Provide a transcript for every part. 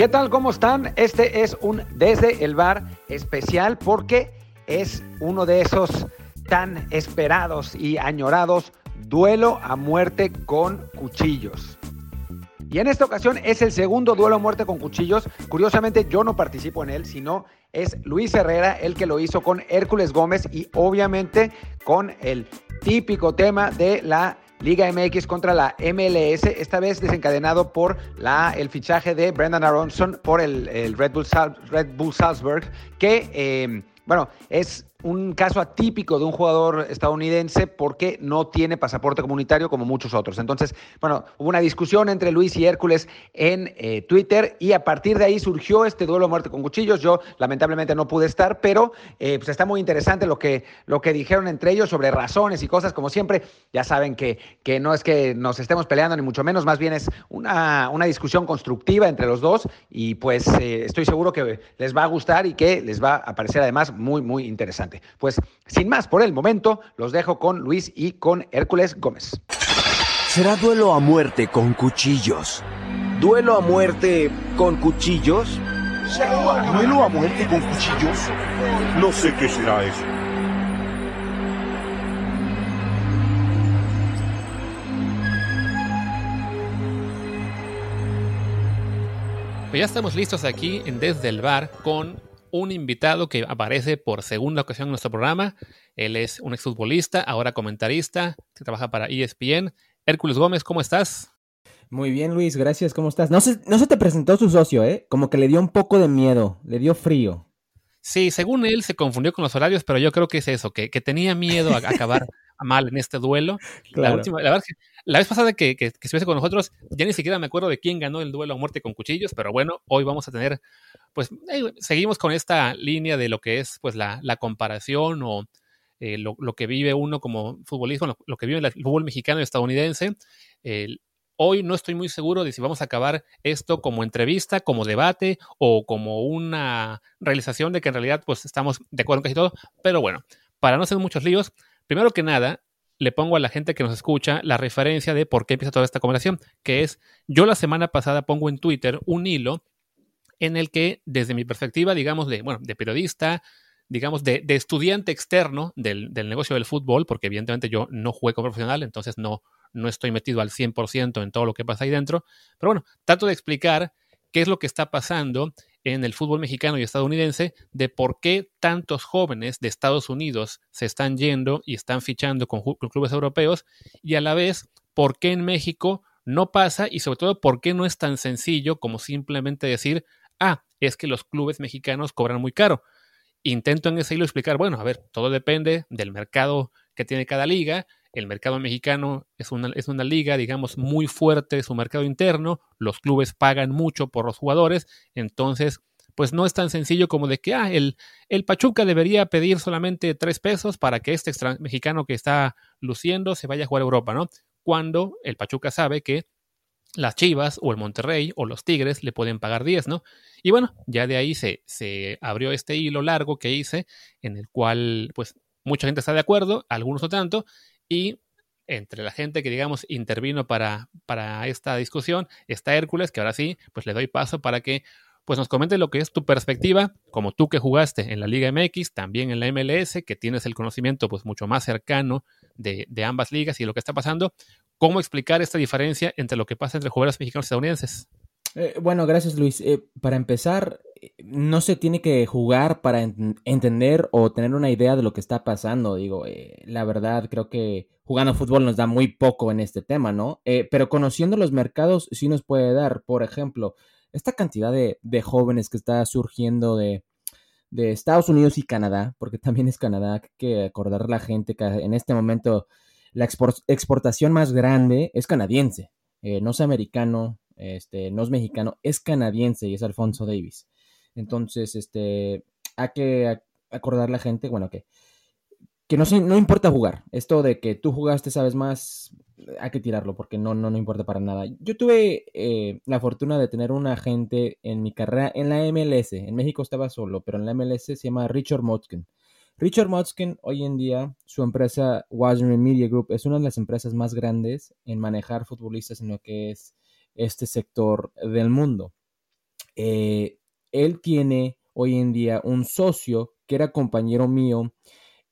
¿Qué tal? ¿Cómo están? Este es un Desde el Bar especial porque es uno de esos tan esperados y añorados duelo a muerte con cuchillos. Y en esta ocasión es el segundo duelo a muerte con cuchillos. Curiosamente yo no participo en él, sino es Luis Herrera el que lo hizo con Hércules Gómez y obviamente con el típico tema de la Liga MX contra la MLS, esta vez desencadenado por la, el fichaje de Brendan Aronson por el, Red, Bull, Red, Bull, Salzburg, que, eh, bueno, es un caso atípico de un jugador estadounidense porque no tiene pasaporte comunitario como muchos otros. Entonces, bueno, hubo una discusión entre Luis y Hércules en eh, Twitter y a partir de ahí surgió este duelo a muerte con cuchillos. Yo lamentablemente no pude estar, pero eh, pues está muy interesante lo que, lo que dijeron entre ellos sobre razones y cosas. Como siempre, ya saben que, que no es que nos estemos peleando ni mucho menos, más bien es una, una discusión constructiva entre los dos y pues eh, estoy seguro que les va a gustar y que les va a parecer además muy, muy interesante. Pues sin más por el momento, los dejo con Luis y con Hércules Gómez. Será duelo a muerte con cuchillos. ¿Duelo a muerte con cuchillos? ¿Duelo a muerte con cuchillos? No sé qué será eso. Pues ya estamos listos aquí en Desde el Bar con un invitado que aparece por segunda ocasión en nuestro programa. Él es un exfutbolista, ahora comentarista, que trabaja para ESPN. Hércules Gómez, ¿cómo estás? Muy bien, Luis, gracias. ¿Cómo estás? No se, no se te presentó su socio, ¿eh? Como que le dio un poco de miedo, le dio frío. Sí, según él se confundió con los horarios, pero yo creo que es eso, que, tenía miedo a acabar mal en este duelo. La, última, la, verdad, la vez pasada que, que, que, estuviese con nosotros, ya ni siquiera me acuerdo de quién ganó el duelo a muerte con cuchillos, pero bueno, hoy vamos a tener pues seguimos con esta línea de lo que es pues la, comparación o eh, lo, que vive uno como futbolista, lo, que vive el fútbol mexicano y estadounidense. Hoy no estoy muy seguro de si vamos a acabar esto como entrevista, como debate o como una realización de que en realidad pues estamos de acuerdo en casi todo, pero bueno, para no hacer muchos líos, primero que nada, le pongo a la gente que nos escucha la referencia de por qué empieza toda esta conversación, que es, yo la semana pasada pongo en Twitter un hilo en el que, desde mi perspectiva, digamos, de, bueno, de periodista, digamos, de, estudiante externo del, negocio del fútbol, porque evidentemente yo no juego profesional, entonces no, no estoy metido al 100% en todo lo que pasa ahí dentro, pero bueno, trato de explicar qué es lo que está pasando en el fútbol mexicano y estadounidense, de por qué tantos jóvenes de Estados Unidos se están yendo y están fichando con, con clubes europeos, y a la vez, por qué en México no pasa y sobre todo por qué no es tan sencillo como simplemente decir, ah, es que los clubes mexicanos cobran muy caro. Intento en ese hilo explicar, bueno, a ver, todo depende del mercado que tiene cada liga. El mercado mexicano es una, es una liga, digamos, muy fuerte, su mercado interno, los clubes pagan mucho por los jugadores, entonces, pues no es tan sencillo como de que, ah, el, el Pachuca debería pedir solamente tres pesos para que este mexicano que está luciendo se vaya a jugar a Europa, ¿no? Cuando el Pachuca sabe que las Chivas o el Monterrey o los Tigres le pueden pagar 10, ¿no? Y bueno, ya de ahí se, se abrió este hilo largo que hice, en el cual pues mucha gente está de acuerdo, algunos no tanto, y entre la gente que digamos intervino para, para esta discusión está Hércules, que ahora sí, pues le doy paso para que pues nos comente lo que es tu perspectiva, como tú que jugaste en la Liga MX, también en la MLS, que tienes el conocimiento pues mucho más cercano de, de ambas ligas y lo que está pasando, ¿cómo explicar esta diferencia entre lo que pasa entre jugadores mexicanos y estadounidenses? Eh, bueno, gracias Luis. Eh, para empezar, no se tiene que jugar para entender o tener una idea de lo que está pasando. Digo, eh, la verdad creo que jugando fútbol nos da muy poco en este tema, ¿no? pero conociendo los mercados sí nos puede dar, por ejemplo, esta cantidad de, jóvenes que está surgiendo de, de, Estados Unidos y Canadá, porque también es Canadá, hay que acordar a la gente que en este momento la exportación más grande es canadiense, no es americano, este, no es mexicano, es canadiense y es Alfonso Davis. Entonces, este, hay que acordar la gente, bueno, que, que no, no importa jugar. Esto de que tú jugaste, sabes más, hay que tirarlo porque no, no, no importa para nada. Yo tuve eh, la fortuna de tener un agente en mi carrera en la MLS. En México estaba solo, pero en la MLS se llama Richard Motzkin. Richard Motzkin, hoy en día, su empresa Washington Media Group es una de las empresas más grandes en manejar futbolistas en lo que es este sector del mundo. eh, él tiene hoy en día un socio que era compañero mío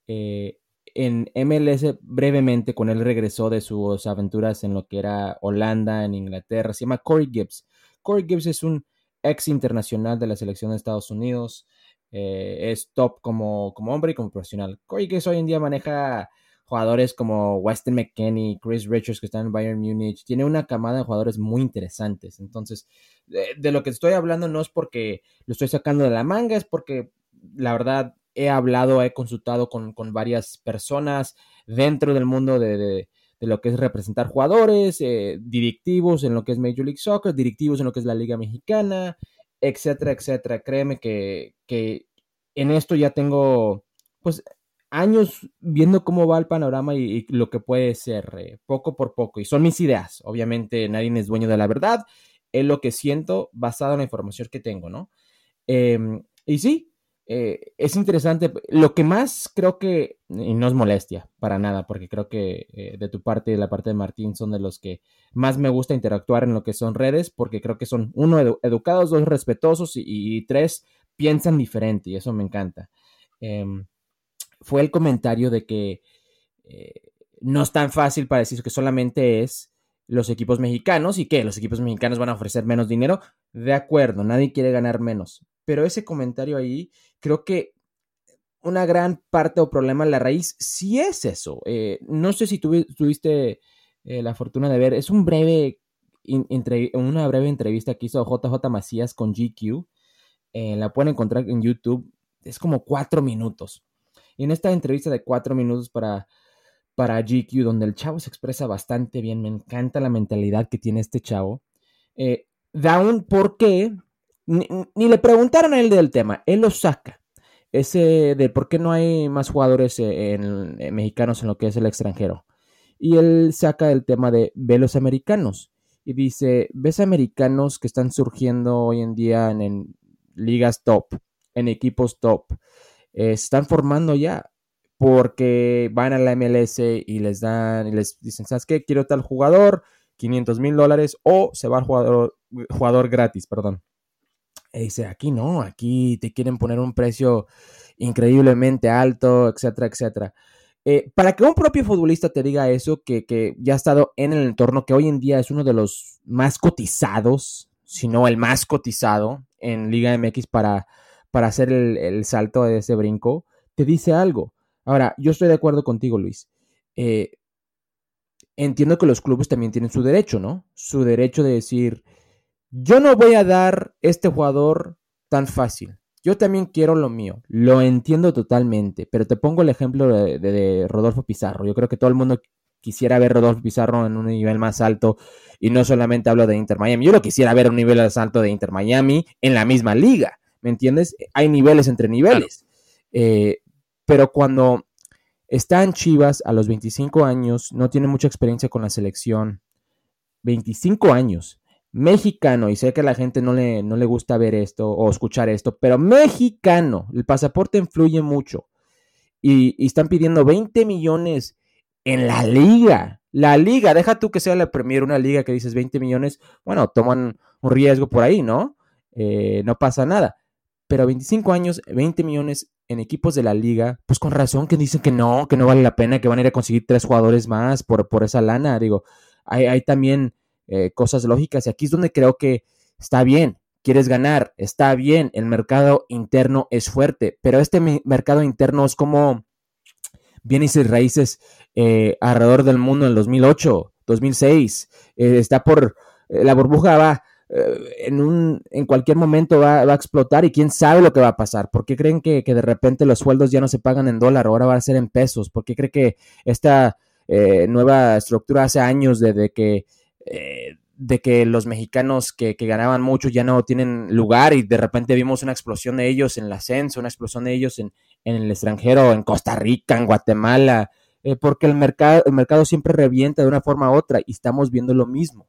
eh, en MLS brevemente, con él regresó de sus aventuras en lo que era Holanda, en Inglaterra, se llama Corey Gibbs. Corey Gibbs es un ex internacional de la selección de Estados Unidos, eh, es top como, como hombre y como profesional. Corey Gibbs hoy en día maneja jugadores como Weston McKenney, Chris Richards que están en Bayern Munich, tiene una camada de jugadores muy interesantes. Entonces, de, lo que estoy hablando no es porque lo estoy sacando de la manga, es porque la verdad he hablado, he consultado con, varias personas dentro del mundo de, lo que es representar jugadores, eh, directivos en lo que es Major League Soccer, directivos en lo que es la Liga Mexicana, etcétera, etcétera. Créeme que, que en esto ya tengo, pues, años viendo cómo va el panorama y, lo que puede ser eh, poco por poco. Y son mis ideas. Obviamente nadie es dueño de la verdad. Es lo que siento basado en la información que tengo, ¿no? Em, y sí, eh, es interesante. Lo que más creo que, y no es molestia para nada, porque creo que eh, de tu parte y de la parte de Martín son de los que más me gusta interactuar en lo que son redes, porque creo que son, uno, educados, dos, respetuosos y, tres, piensan diferente y eso me encanta. Em, fue el comentario de que eh, no es tan fácil para decir que solamente es los equipos mexicanos y que los equipos mexicanos van a ofrecer menos dinero. De acuerdo, nadie quiere ganar menos. Pero ese comentario ahí, creo que una gran parte o problema en la raíz sí es eso. Eh, no sé si tuviste eh, la fortuna de ver, es un breve, una breve entrevista que hizo JJ Macías con GQ. la pueden encontrar en YouTube. Es como cuatro minutos. Y en esta entrevista de cuatro minutos para, para GQ, donde el chavo se expresa bastante bien, me encanta la mentalidad que tiene este chavo, eh, da un por qué, ni, le preguntaron a él del tema, él lo saca. Ese de por qué no hay más jugadores eh, en, mexicanos en lo que es el extranjero. Y él saca el tema de ve los americanos. Y dice, ves americanos que están surgiendo hoy en día en ligas top, en equipos top eh, están formando ya porque van a la MLS y les dan y les dicen, ¿sabes qué? Quiero tal jugador, 500 mil dólares o se va el jugador, jugador gratis, perdón. Y dice, aquí no, aquí te quieren poner un precio increíblemente alto, etcétera, etcétera. Eh, para que un propio futbolista te diga eso, que, que, ya ha estado en el entorno, que hoy en día es uno de los más cotizados, si no el más cotizado en Liga MX para para hacer el, salto de ese brinco, te dice algo. Ahora, yo estoy de acuerdo contigo, Luis. Eh, entiendo que los clubes también tienen su derecho, ¿no? Su derecho de decir, yo no voy a dar este jugador tan fácil. Yo también quiero lo mío. Lo entiendo totalmente, pero te pongo el ejemplo de, de, Rodolfo Pizarro. Yo creo que todo el mundo quisiera ver a Rodolfo Pizarro en un nivel más alto y no solamente hablo de Inter Miami. Yo lo quisiera ver a un nivel más alto de Inter Miami en la misma liga. ¿Me entiendes? Hay niveles entre niveles. Eh, pero cuando está en Chivas a los 25 años, no tiene mucha experiencia con la selección, 25 años, mexicano, y sé que a la gente no le, no le gusta ver esto o escuchar esto, pero mexicano, el pasaporte influye mucho. Y, y, están pidiendo 20 millones en la liga. La liga, deja tú que sea la Premier, una liga que dices 20 millones, bueno, toman un riesgo por ahí, ¿no? Eh, no pasa nada pero 25 años, 20 millones en equipos de la liga, pues con razón que dicen que no, que no vale la pena, que van a ir a conseguir tres jugadores más por, por esa lana. Digo, hay, también eh, cosas lógicas y aquí es donde creo que está bien, quieres ganar, está bien, el mercado interno es fuerte, pero este mercado interno es como bienes y raíces eh, alrededor del mundo en el 2008, 2006, eh, está por, la burbuja va eh, en, un, en cualquier momento va, a explotar y quién sabe lo que va a pasar. ¿Por qué creen que, de repente los sueldos ya no se pagan en dólar, ahora va a ser en pesos? ¿Por qué cree que esta eh, nueva estructura hace años de, que... Eh, de que los mexicanos que, ganaban mucho ya no tienen lugar y de repente vimos una explosión de ellos en el ascenso, una explosión de ellos en, el extranjero, en Costa Rica, en Guatemala, porque el mercado, el mercado siempre revienta de una forma u otra y estamos viendo lo mismo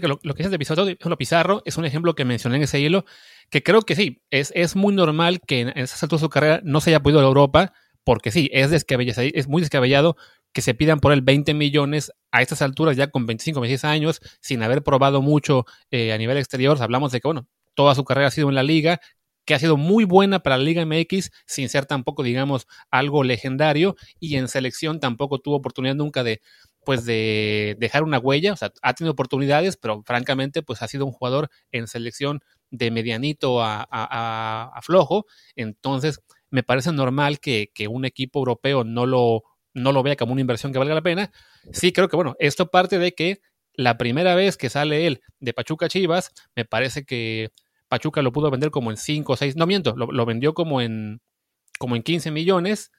que lo, que es de Pizarro, Pizarro es un ejemplo que mencioné en ese hilo, que creo que sí, es, es muy normal que en, esas alturas de su carrera no se haya podido a Europa, porque sí, es, es muy descabellado que se pidan por él 20 millones a estas alturas, ya con 25, 26 años, sin haber probado mucho eh, a nivel exterior. Hablamos de que, bueno, toda su carrera ha sido en la liga, que ha sido muy buena para la Liga MX, sin ser tampoco, digamos, algo legendario, y en selección tampoco tuvo oportunidad nunca de, pues, de dejar una huella, o sea, ha tenido oportunidades, pero francamente, pues ha sido un jugador en selección de medianito a, flojo, entonces me parece normal que, que, un equipo europeo no lo, no lo vea como una inversión que valga la pena. Sí, creo que, bueno, esto parte de que la primera vez que sale él de Pachuca Chivas, me parece que Pachuca lo pudo vender como en 5 o 6, no miento, lo, vendió como en, como en 15 millones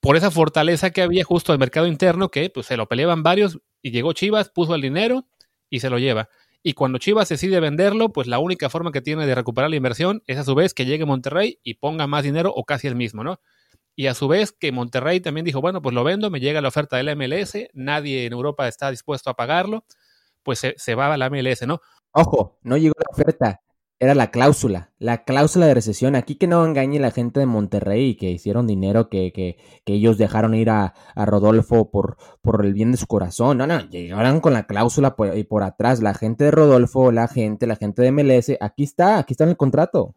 por esa fortaleza que había justo el mercado interno que pues se lo peleaban varios y llegó Chivas, puso el dinero y se lo lleva. Y cuando Chivas decide venderlo, pues la única forma que tiene de recuperar la inversión es a su vez que llegue Monterrey y ponga más dinero o casi el mismo, ¿no? Y a su vez que Monterrey también dijo, bueno, pues lo vendo, me llega la oferta del MLS, nadie en Europa está dispuesto a pagarlo, pues se, se va a la MLS, ¿no? Ojo, no llegó la oferta, era la cláusula, la cláusula de recesión. Aquí que no engañe la gente de Monterrey que hicieron dinero, que, que, que ellos dejaron ir a, a, Rodolfo por, por el bien de su corazón. No, no, llegaron con la cláusula por, y por atrás. La gente de Rodolfo, la gente, la gente de MLS, aquí está, aquí está en el contrato.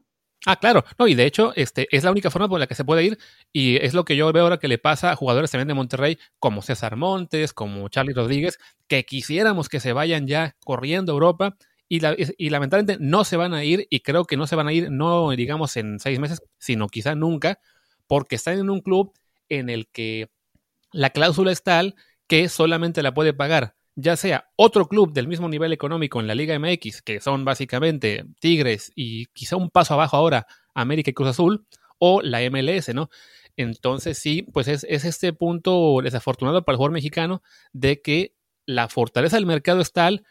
Ah, claro, no, y de hecho, este es la única forma por la que se puede ir, y es lo que yo veo ahora que le pasa a jugadores también de Monterrey, como César Montes, como Charlie Rodríguez, que quisiéramos que se vayan ya corriendo a Europa, y, lamentablemente no se van a ir y creo que no se van a ir, no digamos en seis meses, sino quizá nunca, porque están en un club en el que la cláusula es tal que solamente la puede pagar ya sea otro club del mismo nivel económico en la Liga MX, que son básicamente Tigres y quizá un paso abajo ahora América y Cruz Azul, o la MLS, ¿no? Entonces sí, pues es, es este punto desafortunado para el jugador mexicano de que la fortaleza del mercado es tal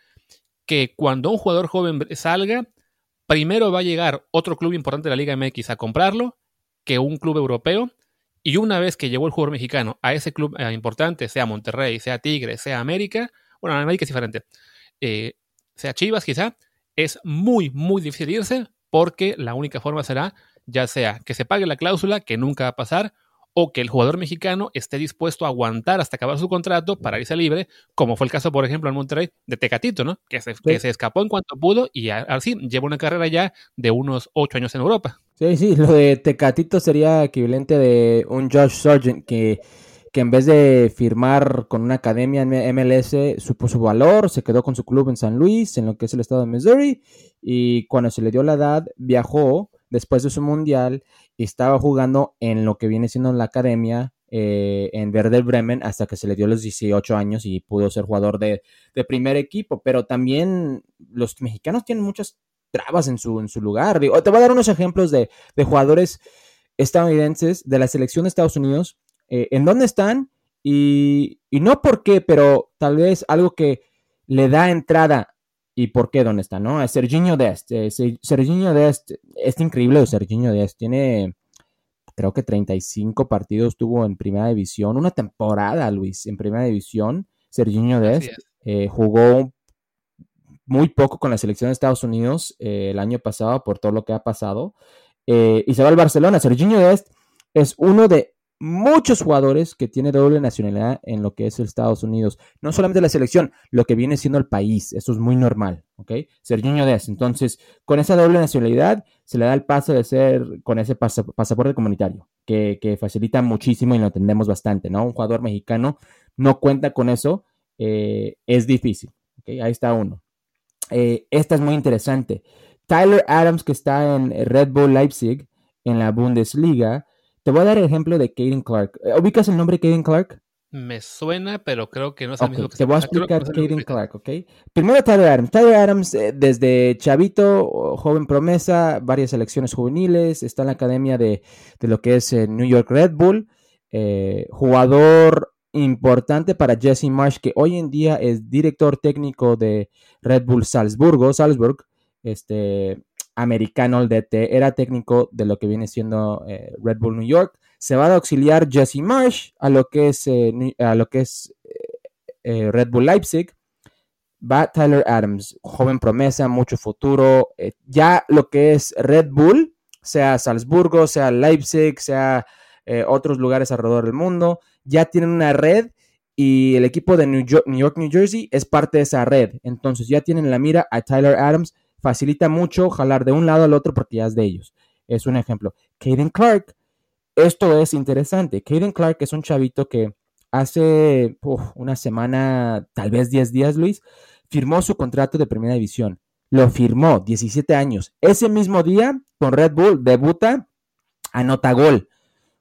que cuando un jugador joven salga, primero va a llegar otro club importante de la Liga MX a comprarlo que un club europeo. Y una vez que llegó el jugador mexicano a ese club eh, importante, sea Monterrey, sea Tigre, sea América, bueno, América es diferente, eh, sea Chivas quizá, es muy, muy difícil irse porque la única forma será ya sea que se pague la cláusula, que nunca va a pasar, o que el jugador mexicano esté dispuesto a aguantar hasta acabar su contrato para irse libre, como fue el caso, por ejemplo, en Monterrey de Tecatito, ¿no? Que se, que se escapó en cuanto pudo y así lleva una carrera ya de unos ocho años en Europa. Sí, sí, lo de Tecatito sería equivalente de un Josh Sargent que, que en vez de firmar con una academia en MLS supo su valor, se quedó con su club en San Luis, en lo que es el estado de Missouri, y cuando se le dio la edad viajó después de su mundial estaba jugando en lo que viene siendo la academia eh, en Werder Bremen hasta que se le dio los 18 años y pudo ser jugador de, primer equipo. Pero también los mexicanos tienen muchas trabas en su, en su lugar. te voy a dar unos ejemplos de, jugadores estadounidenses de la selección de Estados Unidos, eh, en dónde están y, y no por qué, pero tal vez algo que le da entrada y por qué dónde está, ¿no? Serginho Dest. Eh, Serginho Dest es increíble, Serginho Dest tiene creo que 35 partidos tuvo en primera división, una temporada, Luis, en primera división. Serginho Dest eh, jugó muy poco con la selección de Estados Unidos eh, el año pasado por todo lo que ha pasado. y se va al Barcelona. Serginho Dest es uno de muchos jugadores que tiene doble nacionalidad en lo que es Estados Unidos. No solamente la selección, lo que viene siendo el país. Eso es muy normal, ¿ok? Serginho. Entonces, con esa doble nacionalidad se le da el paso de ser con ese pasaporte comunitario, que, facilita muchísimo y lo entendemos bastante, ¿no? Un jugador mexicano no cuenta con eso, eh, es difícil, ¿ok? Ahí está uno. Eh, esta es muy interesante. Tyler Adams, que está en Red Bull Leipzig, en la Bundesliga, te voy a dar el ejemplo de Caden Clark. Eh, ¿Ubicas el nombre Caden Clark? Me suena, pero creo que no es el mismo que Te voy a explicar Caden Clark, ¿ok? Primero Tyler Adams. Tyler Adams, eh, desde chavito, joven promesa, varias selecciones juveniles, está en la academia de, lo que es eh, New York Red Bull, jugador importante para Jesse Marsh, que hoy en día es director técnico de Red Bull Salzburgo, Salzburg, este, americano el DT, era técnico de lo que viene siendo eh, Red Bull New York. Se va a auxiliar Jesse Marsh a lo que es, eh, a lo que es eh, Red Bull Leipzig. Va Tyler Adams, joven promesa, mucho futuro. ya lo que es Red Bull, sea Salzburgo, sea Leipzig, sea otros lugares alrededor del mundo, ya tienen una red y el equipo de New York, New York, New Jersey es parte de esa red. Entonces ya tienen la mira a Tyler Adams facilita mucho jalar de un lado al otro porque ya es de ellos. Es un ejemplo. Caden Clark, esto es interesante. Caden Clark es un chavito que hace una semana, tal vez 10 días, Luis, firmó su contrato de primera división. Lo firmó, 17 años. Ese mismo día, con Red Bull, debuta, anota gol.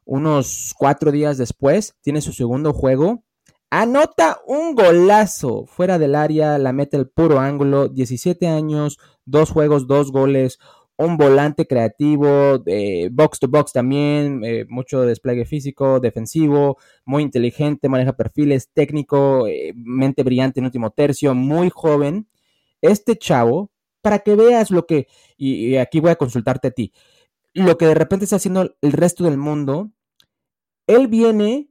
Unos cuatro días después, tiene su segundo juego. Anota un golazo fuera del área, la mete el puro ángulo, 17 años, dos juegos, dos goles, un volante creativo, box to box también, eh, mucho despliegue físico, defensivo, muy inteligente, maneja perfiles, técnico, eh, mente brillante en último tercio, muy joven. Este chavo, para que veas lo que, y, aquí voy a consultarte a ti, lo que de repente está haciendo el resto del mundo, él viene,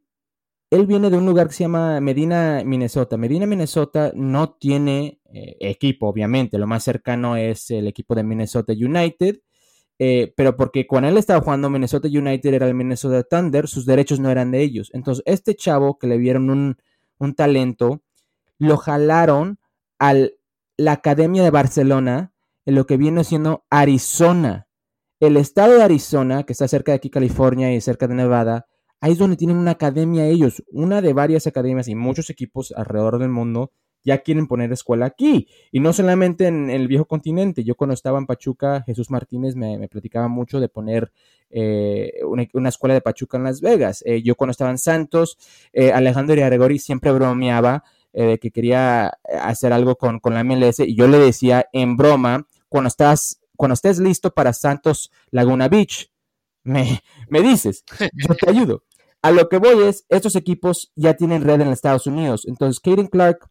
él viene de un lugar que se llama Medina, Minnesota. Medina, Minnesota no tiene eh, equipo, obviamente. Lo más cercano es el equipo de Minnesota United. Eh, pero porque cuando él estaba jugando Minnesota United era el Minnesota Thunder, sus derechos no eran de ellos. Entonces, este chavo que le vieron un, talento, lo jalaron a la Academia de Barcelona, en lo que viene siendo Arizona. El estado de Arizona, que está cerca de aquí, California y cerca de Nevada, ahí es donde tienen una academia ellos, una de varias academias y muchos equipos alrededor del mundo ya quieren poner escuela aquí. Y no solamente en, el viejo continente. Yo cuando estaba en Pachuca, Jesús Martínez me, platicaba mucho de poner eh, una, escuela de Pachuca en Las Vegas. Eh, yo cuando estaba en Santos, eh, Alejandro Iriaregori siempre bromeaba de que quería hacer algo con, con, la MLS y yo le decía en broma, cuando, estás, cuando estés listo para Santos Laguna Beach, me, me dices, yo te ayudo. A lo que voy es, estos equipos ya tienen red en Estados Unidos. Entonces, Kaden Clark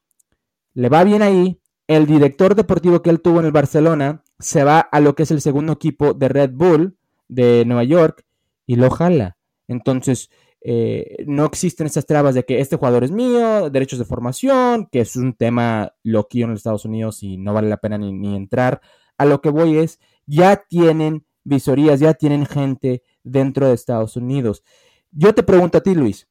le va bien ahí. El director deportivo que él tuvo en el Barcelona se va a lo que es el segundo equipo de Red Bull de Nueva York y lo jala. Entonces, eh, no existen esas trabas de que este jugador es mío, derechos de formación, que es un tema loquillo en los Estados Unidos y no vale la pena ni, ni entrar. A lo que voy es, ya tienen visorías, ya tienen gente dentro de Estados Unidos. Yo te pregunto a ti, Luis,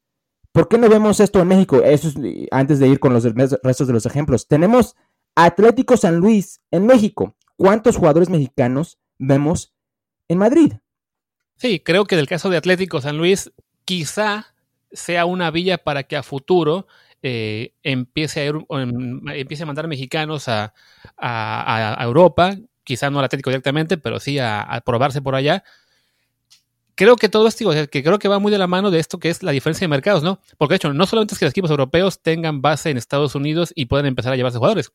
¿Por qué no vemos esto en México? Eso es, antes de ir con los restos de los ejemplos. Tenemos Atlético San Luis en México. ¿Cuántos jugadores mexicanos vemos en Madrid? Sí, creo que del caso de Atlético San Luis, quizá sea una villa para que a futuro eh, empiece, a ir, empiece, a mandar mexicanos a, Europa, quizá no al Atlético directamente, pero sí a probarse por allá creo que todo esto, que creo que va muy de la mano de esto que es la diferencia de mercados, ¿no? Porque de hecho, no solamente es que los equipos europeos tengan base en Estados Unidos y puedan empezar a llevarse jugadores.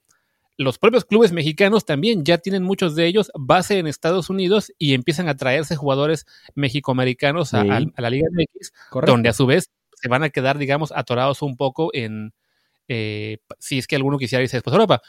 Los propios clubes mexicanos también ya tienen muchos de ellos base en Estados Unidos y empiezan a traerse jugadores mexicoamericanos a, la Liga MX, donde a su vez se van a quedar, digamos, atorados un poco en, eh, si es que alguno quisiera irse después a Europa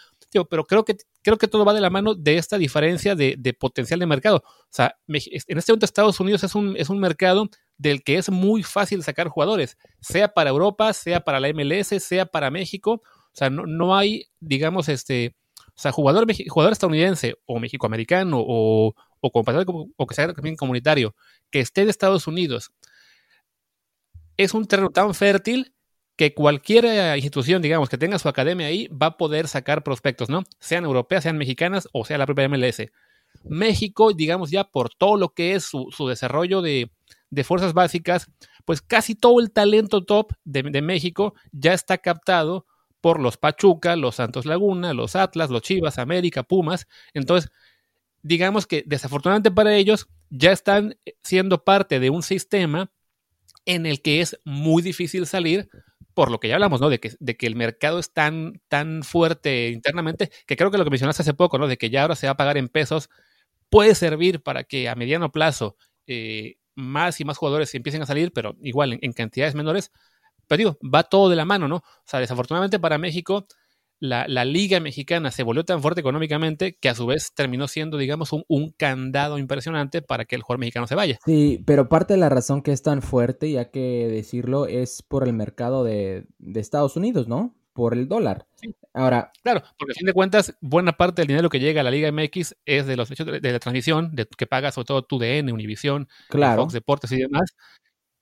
pero creo que, creo que todo va de la mano de esta diferencia de, potencial de mercado. O sea, en este momento Estados Unidos es un, es un mercado del que es muy fácil sacar jugadores, sea para Europa, sea para la MLS, sea para México. O sea, no, no hay, digamos, este, o sea, jugador, jugador estadounidense o mexicoamericano o, o, o que sea también comunitario que esté en Estados Unidos es un terreno tan fértil que cualquier eh, institución, digamos, que tenga su academia ahí, va a poder sacar prospectos, ¿no? Sean europeas, sean mexicanas o sea la propia MLS. México, digamos, ya por todo lo que es su, desarrollo de, fuerzas básicas, pues casi todo el talento top de, de, México ya está captado por los Pachuca, los Santos Laguna, los Atlas, los Chivas, América, Pumas. Entonces, digamos que desafortunadamente para ellos ya están siendo parte de un sistema en el que es muy difícil salir por lo que ya hablamos, ¿no? De que, de que el mercado es tan, tan fuerte internamente, que creo que lo que mencionaste hace poco, ¿no? De que ya ahora se va a pagar en pesos, puede servir para que a mediano plazo eh, más y más jugadores empiecen a salir, pero igual en, cantidades menores. Pero digo, va todo de la mano, ¿no? O sea, desafortunadamente para México, la, liga mexicana se volvió tan fuerte económicamente que a su vez terminó siendo, digamos, un, un, candado impresionante para que el jugador mexicano se vaya. Sí, pero parte de la razón que es tan fuerte, ya que decirlo, es por el mercado de, Estados Unidos, ¿no? Por el dólar. Ahora. Claro, porque a fin de cuentas, buena parte del dinero que llega a la Liga MX es de los de, de la transmisión, de, que paga sobre todo TUDN, Univisión, claro. Fox Deportes y demás,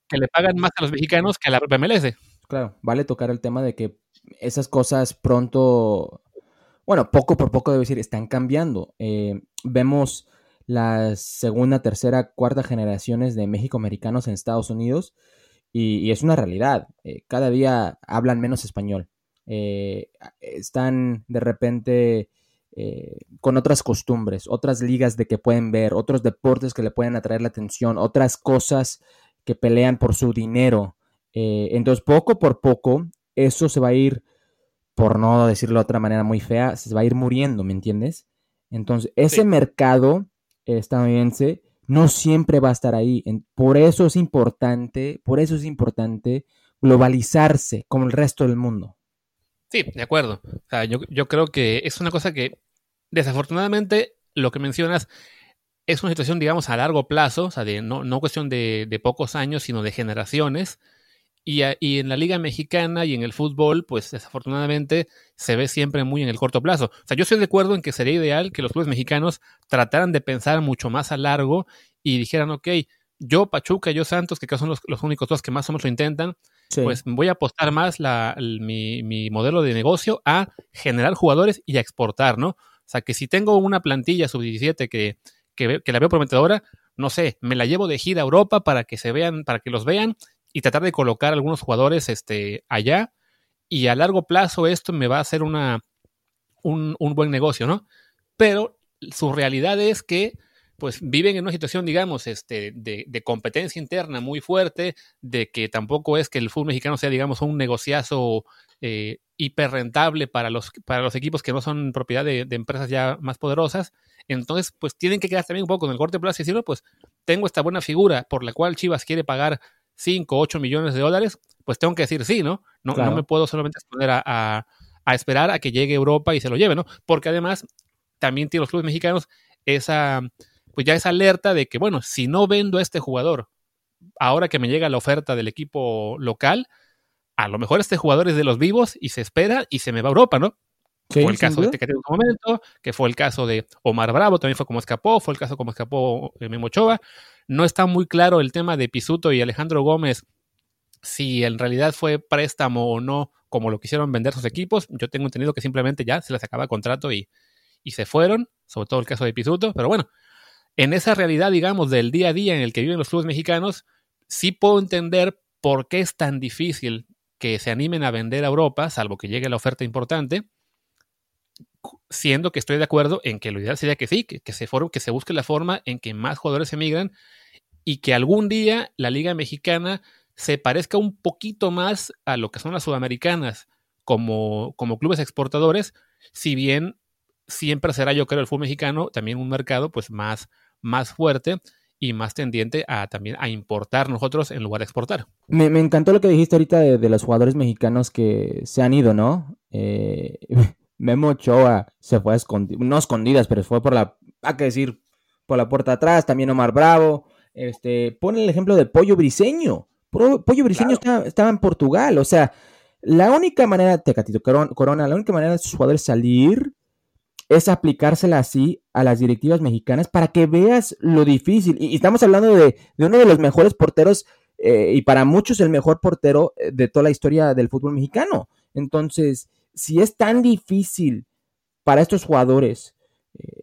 que le pagan más a los mexicanos que a la propia MLS. Claro, vale tocar el tema de que esas cosas pronto bueno, poco por poco debo decir, están cambiando. Eh, vemos las segunda, tercera, cuarta generaciones de México-americanos en Estados Unidos y, es una realidad. Eh, cada día hablan menos español. Eh, están de repente con otras costumbres, otras ligas de que pueden ver, otros deportes que le pueden atraer la atención, otras cosas que pelean por su dinero. entonces, poco por poco, eso se va a ir por no decirlo de otra manera muy fea, se va a ir muriendo, ¿me entiendes? Entonces, ese mercado estadounidense no siempre va a estar ahí. Por eso es importante, por eso es importante globalizarse como el resto del mundo. Sí, de acuerdo. O sea, yo, creo que es una cosa que, desafortunadamente, lo que mencionas es una situación, digamos, a largo plazo, o sea, de, no, no cuestión de, de pocos años, sino de generaciones. Y, en la liga mexicana y en el fútbol, pues desafortunadamente se ve siempre muy en el corto plazo. O sea, yo estoy de acuerdo en que sería ideal que los clubes mexicanos trataran de pensar mucho más a largo y dijeran, ok, yo Pachuca, yo Santos, que son los, únicos dos que más o menos lo intentan, pues voy a apostar más la, mi, mi, modelo de negocio a generar jugadores y a exportar, ¿no? O sea, que si tengo una plantilla sub-17 que, que, que la veo prometedora, no sé, me la llevo de gira a Europa para que se vean, para que los vean y tratar de colocar algunos jugadores este, allá. Y a largo plazo esto me va a hacer una, un, buen negocio, ¿no? Pero su realidad es que pues viven en una situación, digamos, este, de, competencia interna muy fuerte, de que tampoco es que el fútbol mexicano sea, digamos, un negociazo eh, hiper rentable para los, para los equipos que no son propiedad de, de, empresas ya más poderosas. Entonces, pues tienen que quedar también un poco con el corte plazo y decir, pues tengo esta buena figura por la cual Chivas quiere pagar 5, 8 millones de dólares, pues tengo que decir sí, ¿no? No, no me puedo solamente exponer a, esperar a que llegue Europa y se lo lleve, ¿no? Porque además también tiene los clubes mexicanos esa, pues ya esa alerta de que, bueno, si no vendo a este jugador, ahora que me llega la oferta del equipo local, a lo mejor este jugador es de los vivos y se espera y se me va a Europa, ¿no? fue el caso de Tecate en un momento, que fue el caso de Omar Bravo, también fue como escapó, fue el caso como escapó eh, Memo Ochoa. No está muy claro el tema de Pisuto y Alejandro Gómez, si en realidad fue préstamo o no, como lo quisieron vender sus equipos. Yo tengo entendido que simplemente ya se les acaba el contrato y, y se fueron, sobre todo el caso de Pisuto. Pero bueno, en esa realidad, digamos, del día a día en el que viven los clubes mexicanos, sí puedo entender por qué es tan difícil que se animen a vender a Europa, salvo que llegue la oferta importante siendo que estoy de acuerdo en que lo ideal sería que sí, que, se, que se busque la forma en que más jugadores emigran y que algún día la Liga Mexicana se parezca un poquito más a lo que son las sudamericanas como, como clubes exportadores, si bien siempre será, yo creo, el fútbol mexicano también un mercado pues más, más fuerte y más tendiente a también a importar nosotros en lugar de exportar. Me, encantó lo que dijiste ahorita de, los jugadores mexicanos que se han ido, ¿no? Eh, Memo Ochoa se fue a escondidas, no escondidas, pero fue por la, hay que decir, por la puerta atrás, también Omar Bravo, este, pone el ejemplo de Pollo Briseño. Pollo Briseño estaba, en Portugal, o sea, la única manera, Tecatito Corona, la única manera de sus jugadores salir es aplicársela así a las directivas mexicanas para que veas lo difícil. Y, estamos hablando de, uno de los mejores porteros eh, y para muchos el mejor portero eh, de toda la historia del fútbol mexicano. Entonces, si es tan difícil para estos jugadores, eh,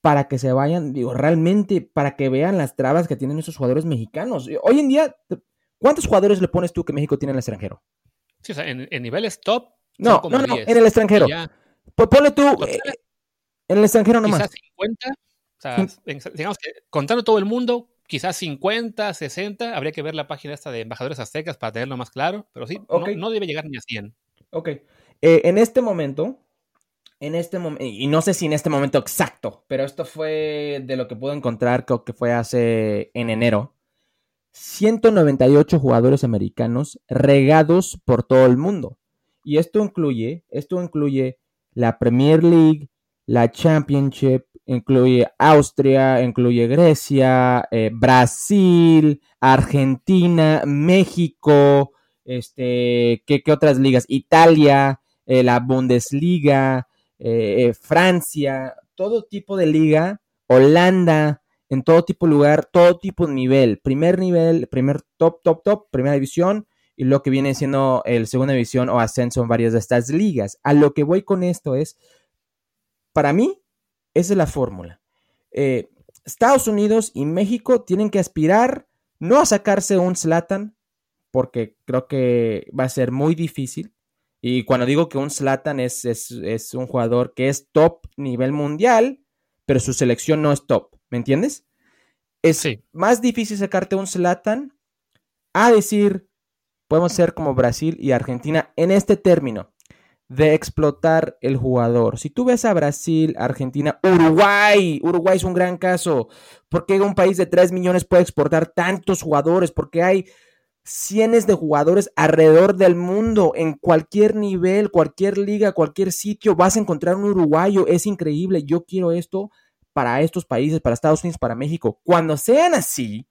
para que se vayan, digo, realmente para que vean las trabas que tienen esos jugadores mexicanos. Hoy en día, ¿cuántos jugadores le pones tú que México tiene en el extranjero? Sí, o sea, en, niveles top. No, no, no, en el extranjero. Pues ponle tú eh, en el extranjero nomás. Quizás 50, o sea, digamos que contando todo el mundo, quizás 50, 60, habría que ver la página esta de embajadores aztecas para tenerlo más claro, pero sí, no, no, debe llegar ni a 100. Ok, eh, en este momento, en este momento, y no sé si en este momento exacto, pero esto fue de lo que pude encontrar, creo que fue hace en enero. 198 jugadores americanos regados por todo el mundo. Y esto incluye, esto incluye la Premier League, la Championship, incluye Austria, incluye Grecia, eh, Brasil, Argentina, México, este, ¿qué, ¿qué, otras ligas? Italia, eh, la Bundesliga, eh, eh, Francia, todo tipo de liga, Holanda, en todo tipo de lugar, todo tipo de nivel, primer nivel, primer top, top, top, primera división y lo que viene siendo el segunda división o ascenso en varias de estas ligas. A lo que voy con esto es, para mí, esa es la fórmula. Estados Unidos y México tienen que aspirar no a sacarse un Slatan, porque creo que va a ser muy difícil. Y cuando digo que un Slatan es, es, un jugador que es top nivel mundial, pero su selección no es top, ¿me entiendes? Es más difícil sacarte un Slatan a decir, podemos ser como Brasil y Argentina en este término de explotar el jugador. Si tú ves a Brasil, Argentina, Uruguay, Uruguay es un gran caso. porque un país de 3 millones puede exportar tantos jugadores? Porque hay cientos de jugadores alrededor del mundo, en cualquier nivel, cualquier liga, cualquier sitio, vas a encontrar un uruguayo. Es increíble. Yo quiero esto para estos países, para Estados Unidos, para México. Cuando sean así,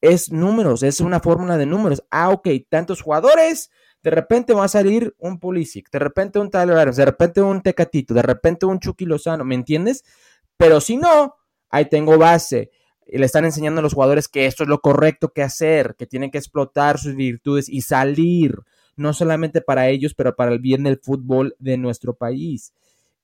es números, es una fórmula de números. Ah, ok, tantos jugadores de repente va a salir un Pulisic, de repente un Tyler de repente un Tecatito, de repente un Chucky Lozano, ¿me entiendes? Pero si no, ahí tengo base. Y le están enseñando a los jugadores que esto es lo correcto que hacer, que tienen que explotar sus virtudes y salir, no solamente para ellos, pero para el bien del fútbol de nuestro país.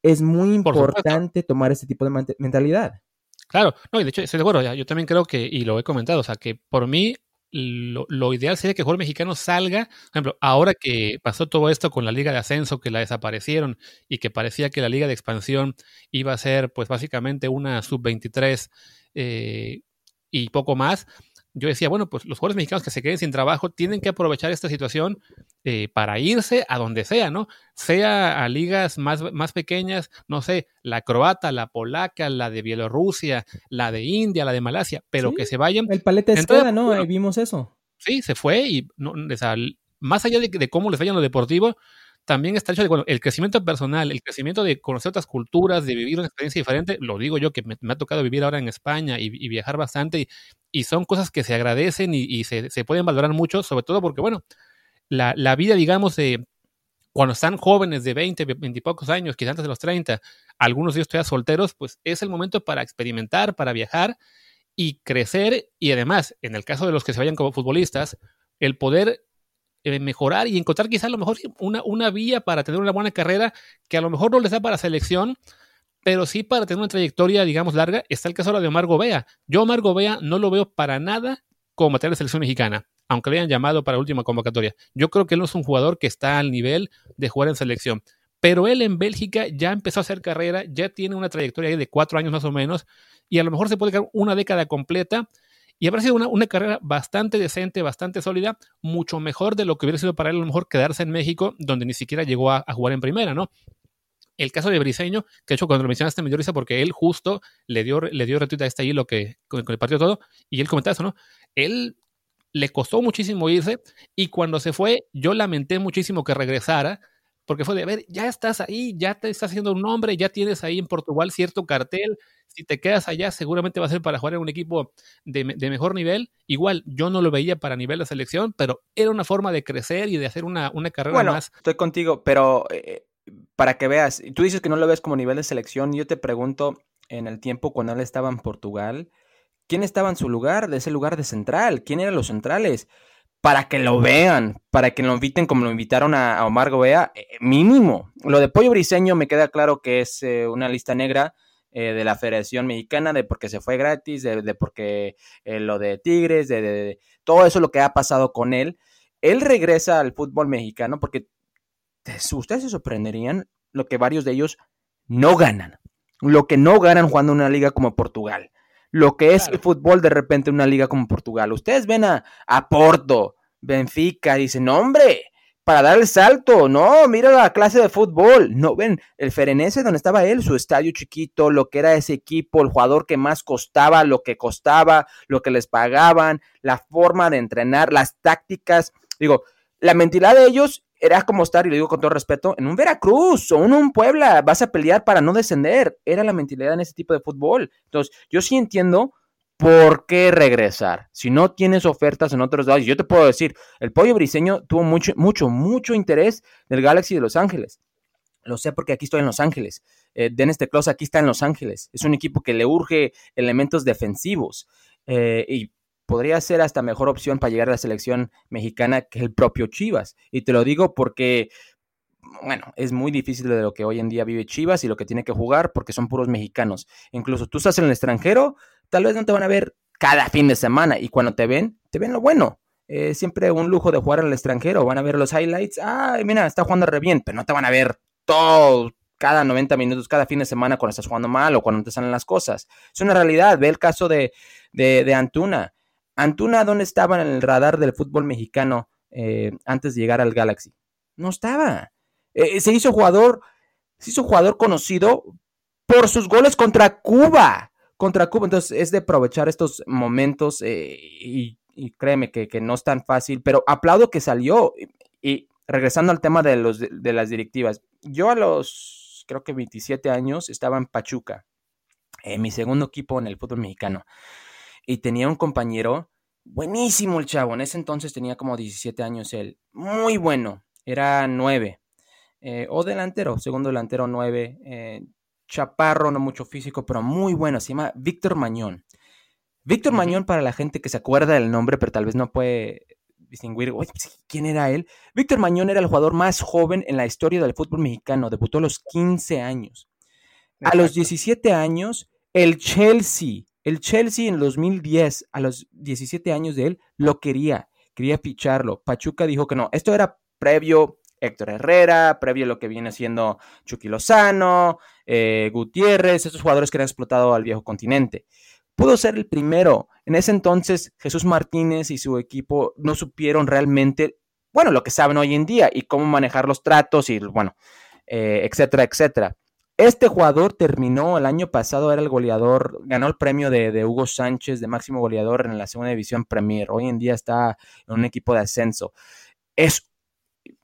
Es muy importante tomar este tipo de mentalidad. Claro, no, y de hecho estoy de acuerdo, yo también creo que, y lo he comentado, o sea, que por mí lo, ideal sería que el jugador mexicano salga, por ejemplo, ahora que pasó todo esto con la liga de ascenso, que la desaparecieron y que parecía que la liga de expansión iba a ser pues básicamente una sub-23 eh, y poco más, yo decía, bueno, pues los jugadores mexicanos que se queden sin trabajo tienen que aprovechar esta situación eh, para irse a donde sea, ¿no? Sea a ligas más, más pequeñas, no sé, la croata, la polaca, la de Bielorrusia, la de India, la de Malasia, pero que se vayan. El paleta escuela, ¿no? vimos eso. Sí, se fue y no, más allá de, de, cómo les vaya en lo deportivo, también está el hecho de, bueno, el crecimiento personal, el crecimiento de conocer otras culturas, de vivir una experiencia diferente, lo digo yo que me, ha tocado vivir ahora en España y, viajar bastante, y, son cosas que se agradecen y, se, pueden valorar mucho, sobre todo porque, bueno, la, la vida, digamos, de cuando están jóvenes de 20, 20 y pocos años, quizás antes de los 30, algunos de ellos todavía solteros, pues es el momento para experimentar, para viajar y crecer, y además, en el caso de los que se vayan como futbolistas, el poder mejorar y encontrar quizás a lo mejor una, una vía para tener una buena carrera que a lo mejor no les da para selección, pero sí para tener una trayectoria, digamos, larga. Está el caso ahora de Omar Gobea. Yo Omar Gobea no lo veo para nada como material de selección mexicana, aunque le hayan llamado para la última convocatoria. Yo creo que él no es un jugador que está al nivel de jugar en selección. Pero él en Bélgica ya empezó a hacer carrera, ya tiene una trayectoria de cuatro años más o menos, y a lo mejor se puede quedar una década completa y habrá sido una, carrera bastante decente, bastante sólida, mucho mejor de lo que hubiera sido para él a lo mejor quedarse en México, donde ni siquiera llegó a, jugar en primera, ¿no? El caso de Briseño, que de hecho cuando lo mencionaste me dio risa porque él justo le dio, le dio retweet a este ahí lo que, con, el partido todo, y él comentaba eso, ¿no? Él le costó muchísimo irse y cuando se fue yo lamenté muchísimo que regresara porque fue de, a ver, ya estás ahí, ya te estás haciendo un nombre, ya tienes ahí en Portugal cierto cartel, si te quedas allá seguramente va a ser para jugar en un equipo de, mejor nivel. Igual, yo no lo veía para nivel de selección, pero era una forma de crecer y de hacer una, una carrera bueno, más. Estoy contigo, pero eh, para que veas, tú dices que no lo ves como nivel de selección, yo te pregunto, en el tiempo cuando él estaba en Portugal, ¿quién estaba en su lugar, de ese lugar de central? ¿Quién eran los centrales? Para que lo vean, para que lo inviten como lo invitaron a, Omar Gobea, eh, mínimo. Lo de Pollo Briseño me queda claro que es eh, una lista negra eh, de la Federación Mexicana, de porque se fue gratis, de, porque lo de Tigres, de, todo eso lo que ha pasado con él. Él regresa al fútbol mexicano porque ustedes se sorprenderían lo que varios de ellos no ganan, lo que no ganan jugando en una liga como Portugal lo que es el fútbol de repente en una liga como Portugal. Ustedes ven a, Porto, Benfica, dicen, hombre, para dar el salto, no, mira la clase de fútbol, no, ven, el Ferenese donde estaba él, su estadio chiquito, lo que era ese equipo, el jugador que más costaba, lo que costaba, lo que les pagaban, la forma de entrenar, las tácticas, digo, la mentira de ellos era como estar, y lo digo con todo respeto, en un Veracruz o en un Puebla, vas a pelear para no descender. Era la mentalidad en ese tipo de fútbol. Entonces, yo sí entiendo por qué regresar. Si no tienes ofertas en otros lados, yo te puedo decir, el pollo briseño tuvo mucho, mucho, mucho interés del Galaxy de Los Ángeles. Lo sé porque aquí estoy en Los Ángeles. Eh, Dennis Teclos aquí está en Los Ángeles. Es un equipo que le urge elementos defensivos. Eh, y podría ser hasta mejor opción para llegar a la selección mexicana que el propio Chivas. Y te lo digo porque bueno, es muy difícil de lo que hoy en día vive Chivas y lo que tiene que jugar porque son puros mexicanos. Incluso tú estás en el extranjero, tal vez no te van a ver cada fin de semana y cuando te ven, te ven lo bueno. Eh, siempre un lujo de jugar el extranjero. Van a ver los highlights. Ay, mira, está jugando re bien, pero no te van a ver todo, cada 90 minutos, cada fin de semana cuando estás jugando mal o cuando te salen las cosas. Es una realidad. Ve el caso de, de, Antuna. Antuna, ¿dónde estaba en el radar del fútbol mexicano eh, antes de llegar al Galaxy? No estaba. Eh, se hizo jugador, se hizo jugador conocido por sus goles contra Cuba. Contra Cuba. Entonces es de aprovechar estos momentos eh, y, créeme que, no es tan fácil, pero aplaudo que salió. Y, regresando al tema de, los, de las directivas, yo a los, creo que 27 años, estaba en Pachuca, en mi segundo equipo en el fútbol mexicano, y tenía un compañero, buenísimo el chavo, en ese entonces tenía como 17 años él, muy bueno, era 9, eh, o delantero, segundo delantero 9, eh, chaparro, no mucho físico, pero muy bueno, se llama Víctor Mañón. Víctor Mañón, para la gente que se acuerda del nombre, pero tal vez no puede distinguir pues, quién era él. Víctor Mañón era el jugador más joven en la historia del fútbol mexicano, debutó a los 15 años. A los 17 años, el Chelsea, el Chelsea en 2010, a los 17 años de él, lo quería, quería ficharlo. Pachuca dijo que no, esto era previo Héctor Herrera, previo a lo que viene siendo Chucky Lozano, eh, Gutiérrez, estos jugadores que han explotado al viejo continente. Pudo ser el primero. En ese entonces, Jesús Martínez y su equipo no supieron realmente, bueno, lo que saben hoy en día y cómo manejar los tratos y, bueno, eh, etcétera, etcétera. Este jugador terminó el año pasado, era el goleador, ganó el premio de, Hugo Sánchez de máximo goleador en la segunda división Premier. Hoy en día está en un equipo de ascenso. Es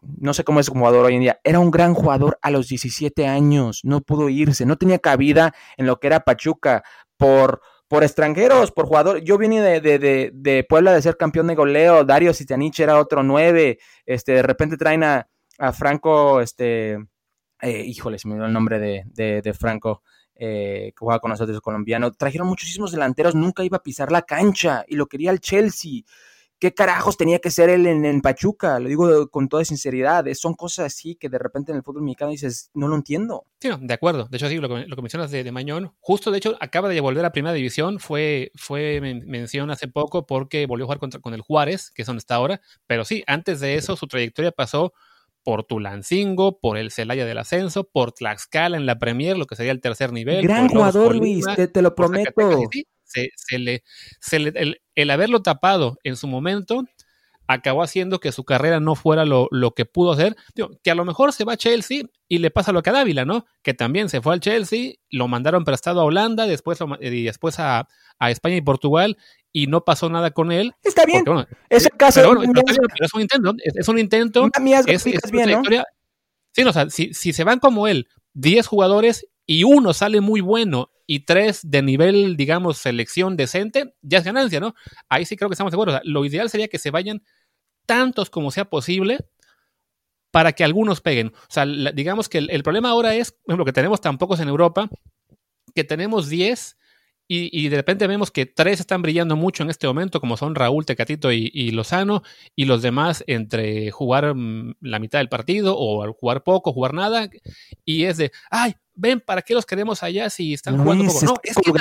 no sé cómo es jugador hoy en día, era un gran jugador a los 17 años, no pudo irse, no tenía cabida en lo que era Pachuca por, por extranjeros, por jugador. Yo vine de, de, de, Puebla de ser campeón de goleo, Dario Sitanich era otro 9, este, de repente traen a, Franco, este, eh, híjole, se me olvidó el nombre de, Franco. Eh, que juega con nosotros colombiano, trajeron muchísimos delanteros, nunca iba a pisar la cancha y lo quería el Chelsea. ¿Qué carajos tenía que ser él en, Pachuca? Lo digo con toda sinceridad. Son cosas así que de repente en el fútbol mexicano dices, no lo entiendo. Sí, de acuerdo. De hecho, sí, lo que, lo que mencionas de, Mañón, justo de hecho acaba de volver a Primera División. Fue, fue mención hace poco porque volvió a jugar contra, con el Juárez, que es donde está ahora. Pero sí, antes de eso, su trayectoria pasó por Tulancingo, por el Celaya del Ascenso, por Tlaxcala en la Premier, lo que sería el tercer nivel. Gran jugador, Luis, te, lo prometo se, le, el, haberlo tapado en su momento acabó haciendo que su carrera no fuera lo, que pudo hacer. que a lo mejor se va a Chelsea y le pasa lo que a Dávila, ¿no? Que también se fue al Chelsea, lo mandaron prestado a Holanda, después, y después a, España y Portugal, y no pasó nada con él. Está bien. es caso. Pero, es un intento. Es, un intento. Es, es, bien, Sí, o sea, si, si se van como él 10 jugadores y uno sale muy bueno y tres de nivel, digamos, selección decente, ya es ganancia, ¿no? Ahí sí creo que estamos seguros. lo ideal sería que se vayan tantos como sea posible para que algunos peguen. O sea, digamos que el, problema ahora es, por ejemplo, que tenemos tan pocos en Europa, que tenemos 10 y, de repente vemos que tres están brillando mucho en este momento, como son Raúl, Tecatito y, Lozano, y los demás entre jugar mm, la mitad del partido o jugar poco, jugar nada, y es de, ay, ven, ¿para qué los queremos allá si están jugando poco? No, es que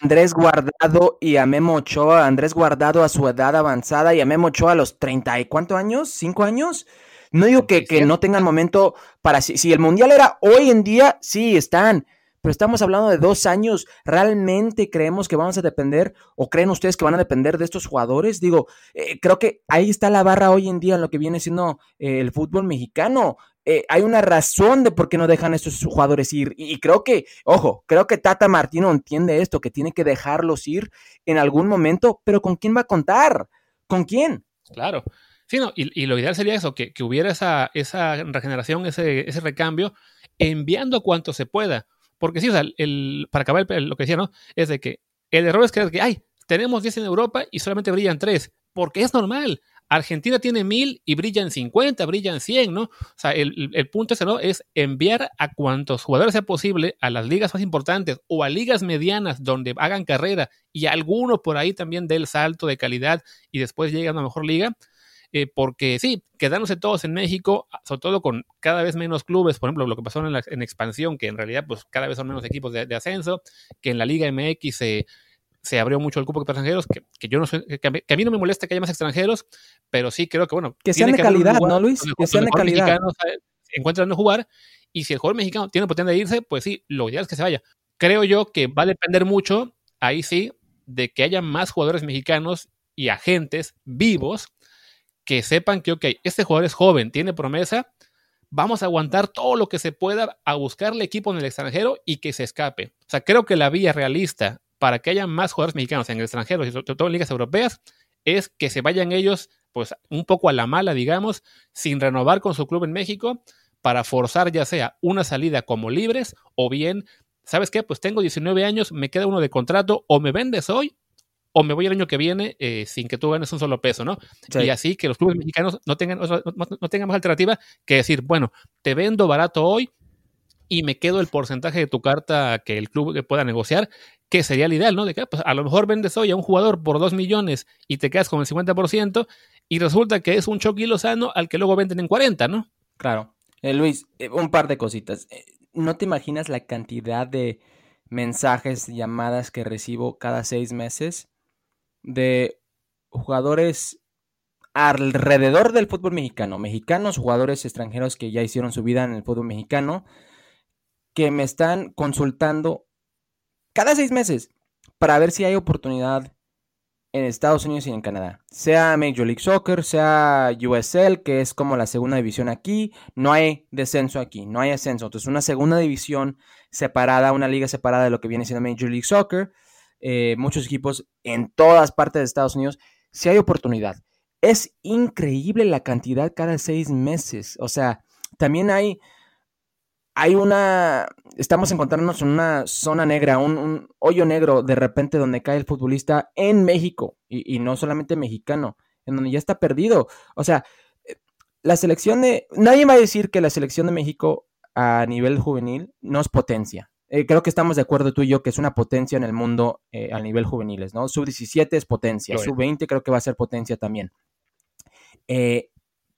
Andrés Guardado y a Memo Ochoa, Andrés Guardado a su edad avanzada y a Memo Ochoa a los 30 y cuántos años, cinco años. No digo que, que no tengan momento para si, si el mundial era hoy en día, sí están, pero estamos hablando de dos años. ¿Realmente creemos que vamos a depender o creen ustedes que van a depender de estos jugadores? Digo, eh, creo que ahí está la barra hoy en día en lo que viene siendo eh, el fútbol mexicano. Eh, hay una razón de por qué no dejan a estos jugadores ir. Y, creo que, ojo, creo que Tata Martino entiende esto, que tiene que dejarlos ir en algún momento, pero ¿con quién va a contar? ¿Con quién? Claro. Sí, no, y, lo ideal sería eso, que, hubiera esa, esa regeneración, ese, ese recambio, enviando cuanto se pueda. Porque sí, o sea, el, para acabar lo que decía, ¿no? Es de que el error es creer que, ay, tenemos 10 en Europa y solamente brillan 3. Porque es normal. Argentina tiene 1000 y brillan 50, brillan 100, ¿no? O sea, el, el punto ese, ¿no? Es enviar a cuantos jugadores sea posible a las ligas más importantes o a ligas medianas donde hagan carrera y alguno por ahí también dé el salto de calidad y después llegue a una mejor liga eh, porque sí, quedándose todos en México, sobre todo con cada vez menos clubes, por ejemplo, lo que pasó en, la, en expansión, que en realidad pues cada vez son menos equipos de ascenso, que en la Liga MX se se abrió mucho el cupo de extranjeros, que, que yo no que a, mí, no me molesta que haya más extranjeros, pero sí creo que, bueno. Que sean de calidad, ¿no, Luis? que sean de calidad. Encuentran de jugar, y si el jugador mexicano tiene oportunidad de irse, pues sí, lo ideal es que se vaya. Creo yo que va a depender mucho, ahí sí, de que haya más jugadores mexicanos y agentes vivos que sepan que, ok, este jugador es joven, tiene promesa, vamos a aguantar todo lo que se pueda a buscarle equipo en el extranjero y que se escape. O sea, creo que la vía realista para que haya más jugadores mexicanos en el extranjero y sobre todo en ligas europeas es que se vayan ellos pues un poco a la mala, digamos, sin renovar con su club en México para forzar ya sea una salida como libres o bien, ¿sabes qué? Pues tengo 19 años, me queda uno de contrato o me vendes hoy o me voy el año que viene eh, sin que tú ganes un solo peso, ¿no? Y así que los clubes mexicanos no tengan, no tengan más alternativa que decir, bueno, te vendo barato hoy, y me quedo el porcentaje de tu carta que el club pueda negociar, que sería el ideal, ¿no? De que pues, a lo mejor vendes hoy a un jugador por 2 millones y te quedas con el 50% y resulta que es un Chucky Lozano al que luego venden en 40, ¿no? Claro. Eh, Luis, eh, un par de cositas. Eh, ¿No te imaginas la cantidad de mensajes, llamadas que recibo cada seis meses de jugadores alrededor del fútbol mexicano, mexicanos, jugadores extranjeros que ya hicieron su vida en el fútbol mexicano, que me están consultando cada seis meses para ver si hay oportunidad en Estados Unidos y en Canadá. Sea Major League Soccer, sea USL, que es como la segunda división aquí. No hay descenso aquí, no hay ascenso. Entonces, una segunda división separada, una liga separada de lo que viene siendo Major League Soccer. Eh, muchos equipos en todas partes de Estados Unidos. Si hay oportunidad. Es increíble la cantidad cada seis meses. O sea, también hay hay una, estamos encontrándonos en una zona negra, un, hoyo negro de repente donde cae el futbolista en México y, no solamente mexicano, en donde ya está perdido. O sea, eh, la selección de, nadie va a decir que la selección de México a nivel juvenil no es potencia. Eh, creo que estamos de acuerdo tú y yo que es una potencia en el mundo eh, a nivel juveniles, ¿no? Sub 17 es potencia, sub 20 creo que va a ser potencia también.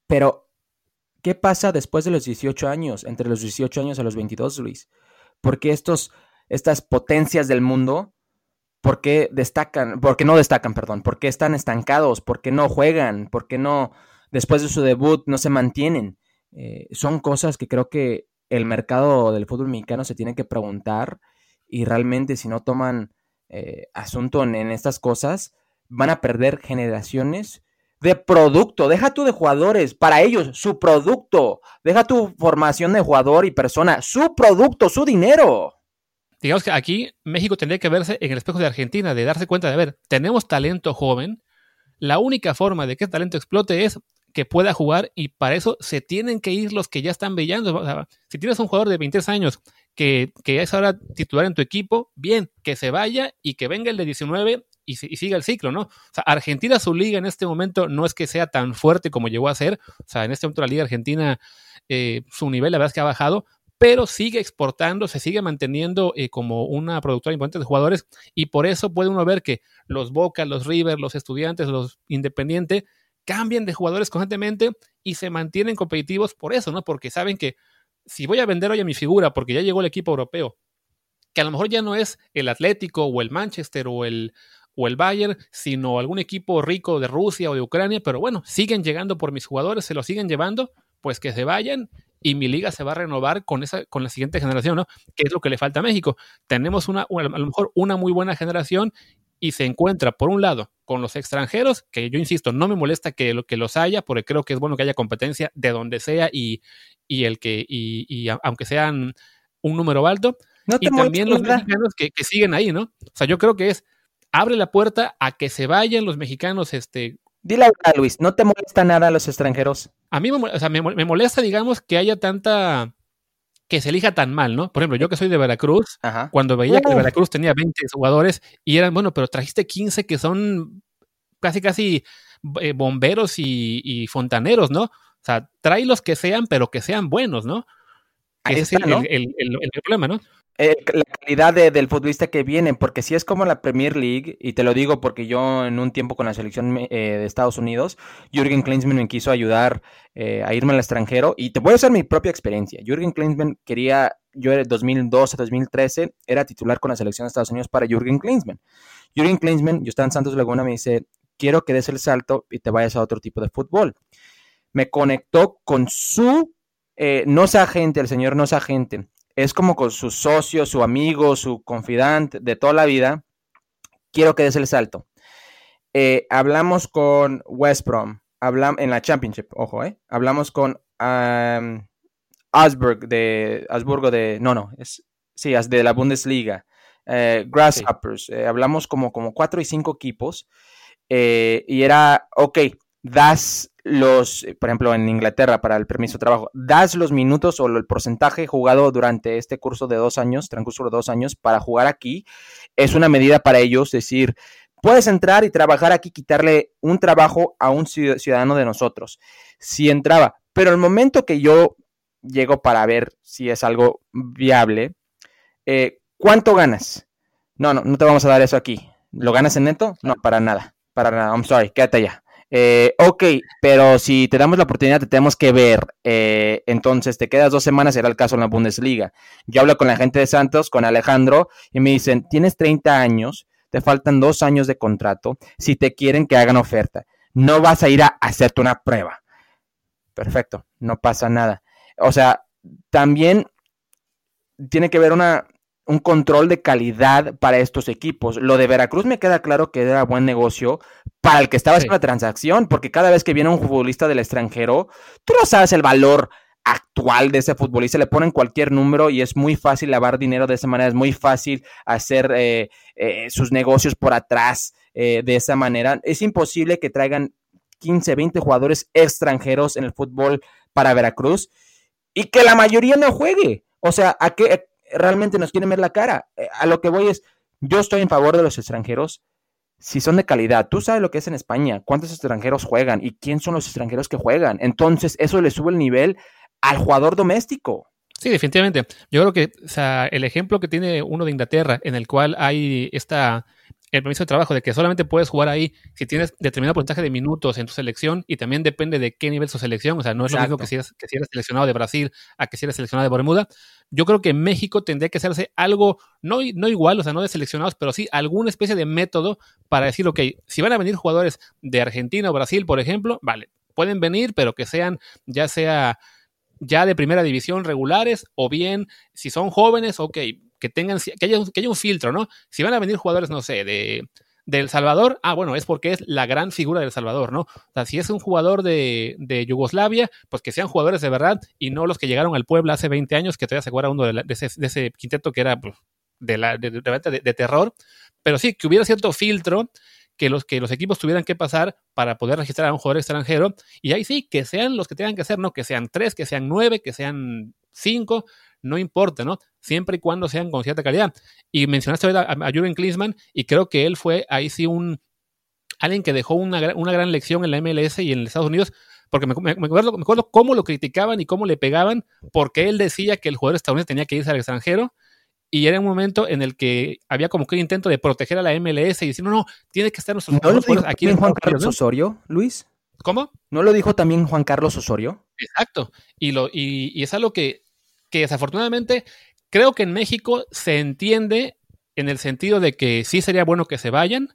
pero ¿Qué pasa después de los 18 años, entre los 18 años a los 22, Luis? ¿Por qué estos, estas potencias del mundo, por qué destacan, por qué no destacan, perdón, por qué están estancados, por qué no juegan, por qué no, después de su debut, no se mantienen? Eh, son cosas que creo que el mercado del fútbol mexicano se tiene que preguntar y realmente si no toman eh, asunto en estas cosas, van a perder generaciones de producto, deja tú de jugadores, para ellos, su producto, deja tu formación de jugador y persona, su producto, su dinero. Digamos que aquí México tendría que verse en el espejo de Argentina, de darse cuenta de, a ver, tenemos talento joven, la única forma de que el talento explote es que pueda jugar y para eso se tienen que ir los que ya están brillando. si tienes un jugador de 23 años que, que, es ahora titular en tu equipo, bien, que se vaya y que venga el de 19 y, siga el ciclo, ¿no? O sea, Argentina, su liga en este momento no es que sea tan fuerte como llegó a ser. O sea, en este momento la liga argentina, eh, su nivel la verdad es que ha bajado, pero sigue exportando, se sigue manteniendo eh, como una productora importante de jugadores y por eso puede uno ver que los Boca, los River, los estudiantes, los Independientes cambian de jugadores constantemente y se mantienen competitivos por eso, ¿no? Porque saben que si voy a vender hoy a mi figura porque ya llegó el equipo europeo, que a lo mejor ya no es el Atlético o el Manchester o el, o el Bayern, sino algún equipo rico de Rusia o de Ucrania, pero bueno, siguen llegando por mis jugadores, se lo siguen llevando, pues que se vayan y mi liga se va a renovar con esa con la siguiente generación, ¿no? Que es lo que le falta a México. Tenemos una a lo mejor una muy buena generación y se encuentra por un lado con los extranjeros, que yo insisto, no me molesta que, lo, que los haya, porque creo que es bueno que haya competencia de donde sea y, y el que y, y aunque sean un número alto, y también los mexicanos que, que siguen ahí, ¿no? O sea, yo creo que es abre la puerta a que se vayan los mexicanos. Este... Dile a Luis, ¿no te molesta nada a los extranjeros? A mí me, molesta, digamos, que haya tanta que se elija tan mal, ¿no? Por ejemplo, yo que soy de Veracruz, cuando veía que Veracruz tenía 20 jugadores y eran, bueno, pero trajiste 15 que son casi, casi eh, bomberos y, fontaneros, ¿no? O sea, trae los que sean, pero que sean buenos, ¿no? Ese es el, el, problema, ¿no? La calidad del futbolista que viene, porque si es como la Premier League, y te lo digo porque yo en un tiempo con la selección eh, de Estados Unidos, Jürgen Klinsmann me quiso ayudar eh, a irme al extranjero, y te voy a hacer mi propia experiencia. Jürgen Klinsmann quería, yo era 2012, 2013, era titular con la selección de Estados Unidos para Jürgen Klinsmann. Jürgen Klinsmann, yo estaba en Santos Laguna, me dice, quiero que des el salto y te vayas a otro tipo de fútbol. Me conectó con su, eh, no sea agente, el señor no es agente, es como con su socio, su amigo, su confidante de toda la vida. Quiero que des el salto. Eh, hablamos con West Brom, hablamos en la Championship, ojo, eh. Hablamos con um, de Asburgo de, no, no, es, sí, de la Bundesliga. Eh, Grasshoppers, eh, hablamos como, como cuatro y cinco equipos. y era, ok, das los, eh, por ejemplo, en Inglaterra para el permiso de trabajo, das los minutos o el porcentaje jugado durante este curso de dos años, transcurso de dos años, para jugar aquí, es una medida para ellos, decir, puedes entrar y trabajar aquí, quitarle un trabajo a un ciudadano de nosotros. Si entraba, pero el momento que yo llego para ver si es algo viable, eh, ¿cuánto ganas? No, no, no te vamos a dar eso aquí. ¿Lo ganas en neto? No, para nada, para nada. I'm sorry, quédate allá. Eh, ok, pero si te damos la oportunidad, te tenemos que ver. Eh, entonces, te quedas dos semanas, será el caso en la Bundesliga. Yo hablo con la gente de Santos, con Alejandro, y me dicen, tienes 30 años, te faltan dos años de contrato, si te quieren que hagan oferta. No vas a ir a hacerte una prueba. Perfecto, no pasa nada. O sea, también tiene que ver una, un control de calidad para estos equipos. Lo de Veracruz me queda claro que era buen negocio para el que estaba haciendo la transacción, porque cada vez que viene un futbolista del extranjero, tú no sabes el valor actual de ese futbolista, le ponen cualquier número y es muy fácil lavar dinero de esa manera, es muy fácil hacer eh, eh, sus negocios por atrás eh, de esa manera. Es imposible que traigan 15, 20 jugadores extranjeros en el fútbol para Veracruz y que la mayoría no juegue. O sea, ¿a qué, realmente nos quieren ver la cara. Eh, a lo que voy es, yo estoy en favor de los extranjeros si son de calidad. Tú sabes lo que es en España, cuántos extranjeros juegan y quién son los extranjeros que juegan. Entonces, eso le sube el nivel al jugador doméstico. Sí, definitivamente. Yo creo que o sea, el ejemplo que tiene uno de Inglaterra, en el cual hay esta el permiso de trabajo, de que solamente puedes jugar ahí si tienes determinado porcentaje de minutos en tu selección y también depende de qué nivel su selección. O sea, no es lo mismo que si, eres, que si eres seleccionado de Brasil a que si eres seleccionado de Bermuda. Yo creo que México tendría que hacerse algo, no, no igual, o sea, no de seleccionados, pero sí alguna especie de método para decir, ok, si van a venir jugadores de Argentina o Brasil, por ejemplo, vale, pueden venir, pero que sean ya sea ya de primera división regulares o bien si son jóvenes, ok, que tengan, que haya, que haya un filtro, ¿no? Si van a venir jugadores, no sé, de, El Salvador, ah, bueno, es porque es la gran figura del Salvador, ¿no? O sea, si es un jugador de, de, Yugoslavia, pues que sean jugadores de verdad y no los que llegaron al pueblo hace 20 años, que todavía se acuerda uno de, ese, de, ese, quinteto que era pues, de, la, de, de, terror. Pero sí, que hubiera cierto filtro que los, que los equipos tuvieran que pasar para poder registrar a un jugador extranjero. Y ahí sí, que sean los que tengan que hacer, ¿no? Que sean tres, que sean nueve, que sean cinco, no importa, ¿no? Siempre y cuando sean con cierta calidad. Y mencionaste a, a Jürgen Klinsmann y creo que él fue ahí sí un alguien que dejó una, una gran lección en la MLS y en Estados Unidos, porque me, acuerdo, me, acuerdo, cómo lo criticaban y cómo le pegaban, porque él decía que el jugador estadounidense tenía que irse al extranjero. Y era un momento en el que había como que un intento de proteger a la MLS y decir, no, no, tiene que estar nuestros jugadores aquí en Juan Carlos Osorio, Luis? ¿Cómo? ¿No lo dijo también Juan Carlos Osorio? Exacto. Y, lo, y, y es algo que que desafortunadamente creo que en México se entiende en el sentido de que sí sería bueno que se vayan,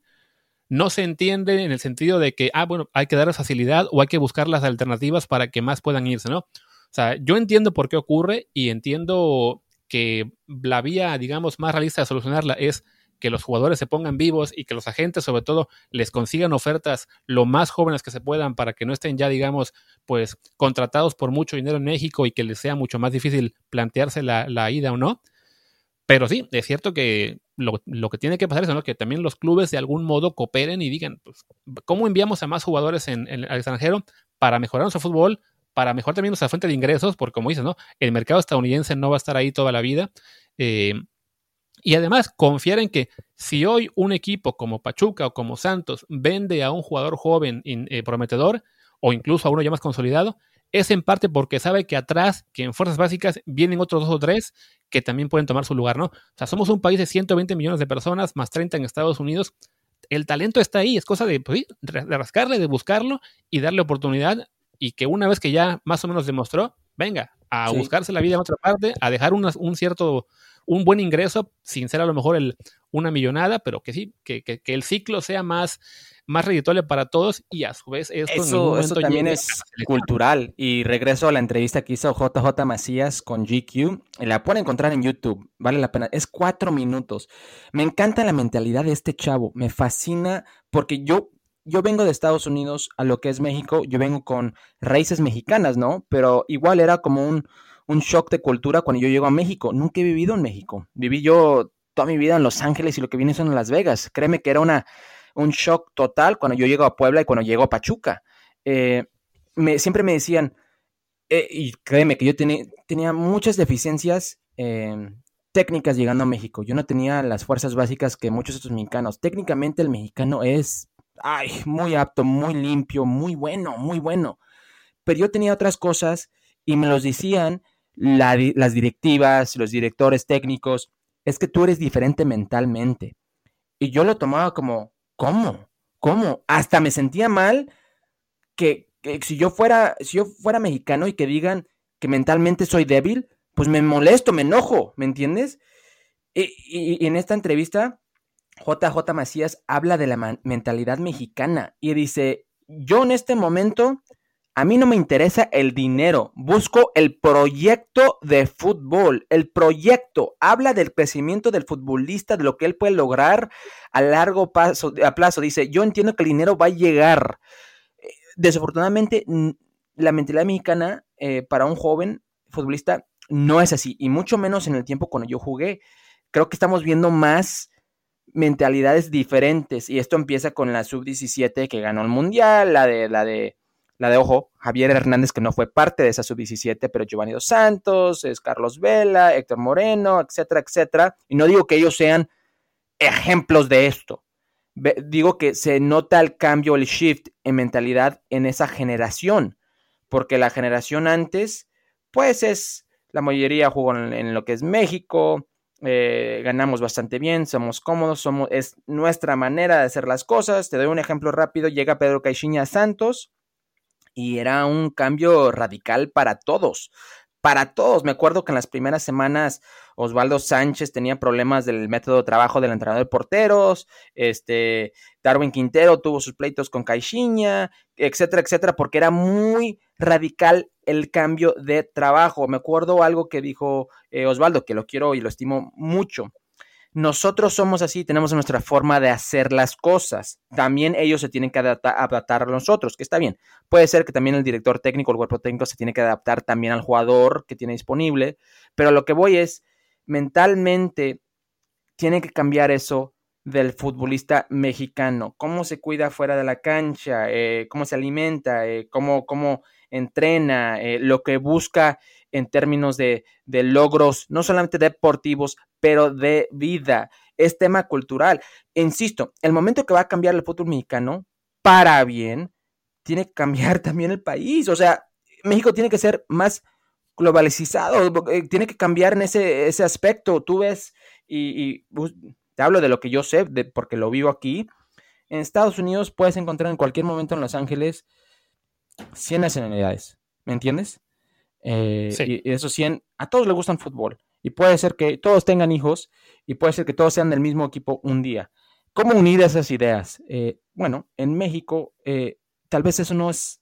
no se entiende en el sentido de que, ah, bueno, hay que dar facilidad o hay que buscar las alternativas para que más puedan irse, ¿no? O sea, yo entiendo por qué ocurre y entiendo que la vía, digamos, más realista de solucionarla es que los jugadores se pongan vivos y que los agentes sobre todo les consigan ofertas lo más jóvenes que se puedan para que no estén ya, digamos, pues contratados por mucho dinero en México y que les sea mucho más difícil plantearse la, ida o no. Pero sí, es cierto que lo, que tiene que pasar es que también los clubes de algún modo cooperen y digan, pues, ¿cómo enviamos a más jugadores al extranjero para mejorar nuestro fútbol, para mejorar también nuestra fuente de ingresos? Porque como dices, ¿no? El mercado estadounidense no va a estar ahí toda la vida. Eh, y además, confiar en que si hoy un equipo como Pachuca o como Santos vende a un jugador joven eh, prometedor, o incluso a uno ya más consolidado, es en parte porque sabe que atrás, que en fuerzas básicas, vienen otros dos o tres que también pueden tomar su lugar, ¿no? O sea, somos un país de 120 millones de personas, más 30 en Estados Unidos. El talento está ahí, es cosa de, pues, de rascarle, de buscarlo y darle oportunidad y que una vez que ya más o menos demostró, venga, a buscarse la vida en otra parte, a dejar un cierto, un buen ingreso, sin ser a lo mejor el, una millonada, pero que sí, que, que, el ciclo sea más, más redituable para todos y a su vez eso, eso también es cultural. Y regreso a la entrevista que hizo JJ Macías con GQ, la pueden encontrar en YouTube, vale la pena, es cuatro minutos. Me encanta la mentalidad de este chavo, me fascina porque yo yo vengo de Estados Unidos a lo que es México, yo vengo con raíces mexicanas, ¿no? Pero igual era como un, un shock de cultura cuando yo llego a México. Nunca he vivido en México. Viví yo toda mi vida en Los Ángeles y lo que viene son en Las Vegas. Créeme que era una, un shock total cuando yo llego a Puebla y cuando llego a Pachuca. Eh, me, siempre me decían, eh, y créeme que yo tenía, muchas deficiencias eh, técnicas llegando a México. Yo no tenía las fuerzas básicas que muchos otros mexicanos. Técnicamente el mexicano es ay, muy apto, muy limpio, muy bueno, muy bueno. Pero yo tenía otras cosas y me los decían las directivas, los directores técnicos, es que tú eres diferente mentalmente. Y yo lo tomaba como, ¿cómo? ¿Cómo? Hasta me sentía mal que, si yo fuera, si yo fuera mexicano y que digan que mentalmente soy débil, pues me molesto, me enojo, ¿me entiendes? y en esta entrevista JJ Macías habla de la mentalidad mexicana y dice, yo en este momento, a mí no me interesa el dinero, busco el proyecto de fútbol, el proyecto, habla del crecimiento del futbolista, de lo que él puede lograr a largo plazo, dice, yo entiendo que el dinero va a llegar. Eh, desafortunadamente, la mentalidad mexicana eh, para un joven futbolista no es así, y mucho menos en el tiempo cuando yo jugué. Creo que estamos viendo más mentalidades diferentes. Y esto empieza con la sub-17 que ganó el mundial, la de, la de, la de, ojo, Javier Hernández, que no fue parte de esa sub-17, pero Giovanni Dos Santos, es Carlos Vela, Héctor Moreno, etcétera, etcétera. Y no digo que ellos sean ejemplos de esto. Digo que se nota el cambio, el shift en mentalidad en esa generación, porque la generación antes, pues es, la mayoría jugó en lo que es México, eh, ganamos bastante bien, somos cómodos, somos, es nuestra manera de hacer las cosas. Te doy un ejemplo rápido, llega Pedro Caixinha Santos y era un cambio radical para todos, para todos. Me acuerdo que en las primeras semanas Osvaldo Sánchez tenía problemas del método de trabajo del entrenador de porteros, este, Darwin Quintero tuvo sus pleitos con Caixinha, etcétera, etcétera, porque era muy radical el cambio de trabajo. Me acuerdo algo que dijo eh, Osvaldo, que lo quiero y lo estimo mucho. Nosotros somos así, tenemos nuestra forma de hacer las cosas. También ellos se tienen que adaptar, a nosotros, que está bien. Puede ser que también el director técnico, el cuerpo técnico, se tiene que adaptar también al jugador que tiene disponible. Pero lo que voy es, mentalmente, tiene que cambiar eso del futbolista mexicano. Cómo se cuida fuera de la cancha, eh, cómo se alimenta, eh, cómo, cómo entrena, eh, lo que busca en términos de, logros, no solamente deportivos, pero de vida. Es tema cultural. Insisto, el momento que va a cambiar el fútbol mexicano para bien, tiene que cambiar también el país. O sea, México tiene que ser más globalizado, eh, tiene que cambiar en ese, ese aspecto. Tú ves, y, te hablo de lo que yo sé, de, porque lo vivo aquí. En Estados Unidos puedes encontrar en cualquier momento en Los Ángeles 100 nacionalidades, ¿me entiendes? Eh, y, esos 100, a todos les gustan fútbol. Y puede ser que todos tengan hijos y puede ser que todos sean del mismo equipo un día. ¿Cómo unir esas ideas? Eh, bueno, en México eh, tal vez eso no es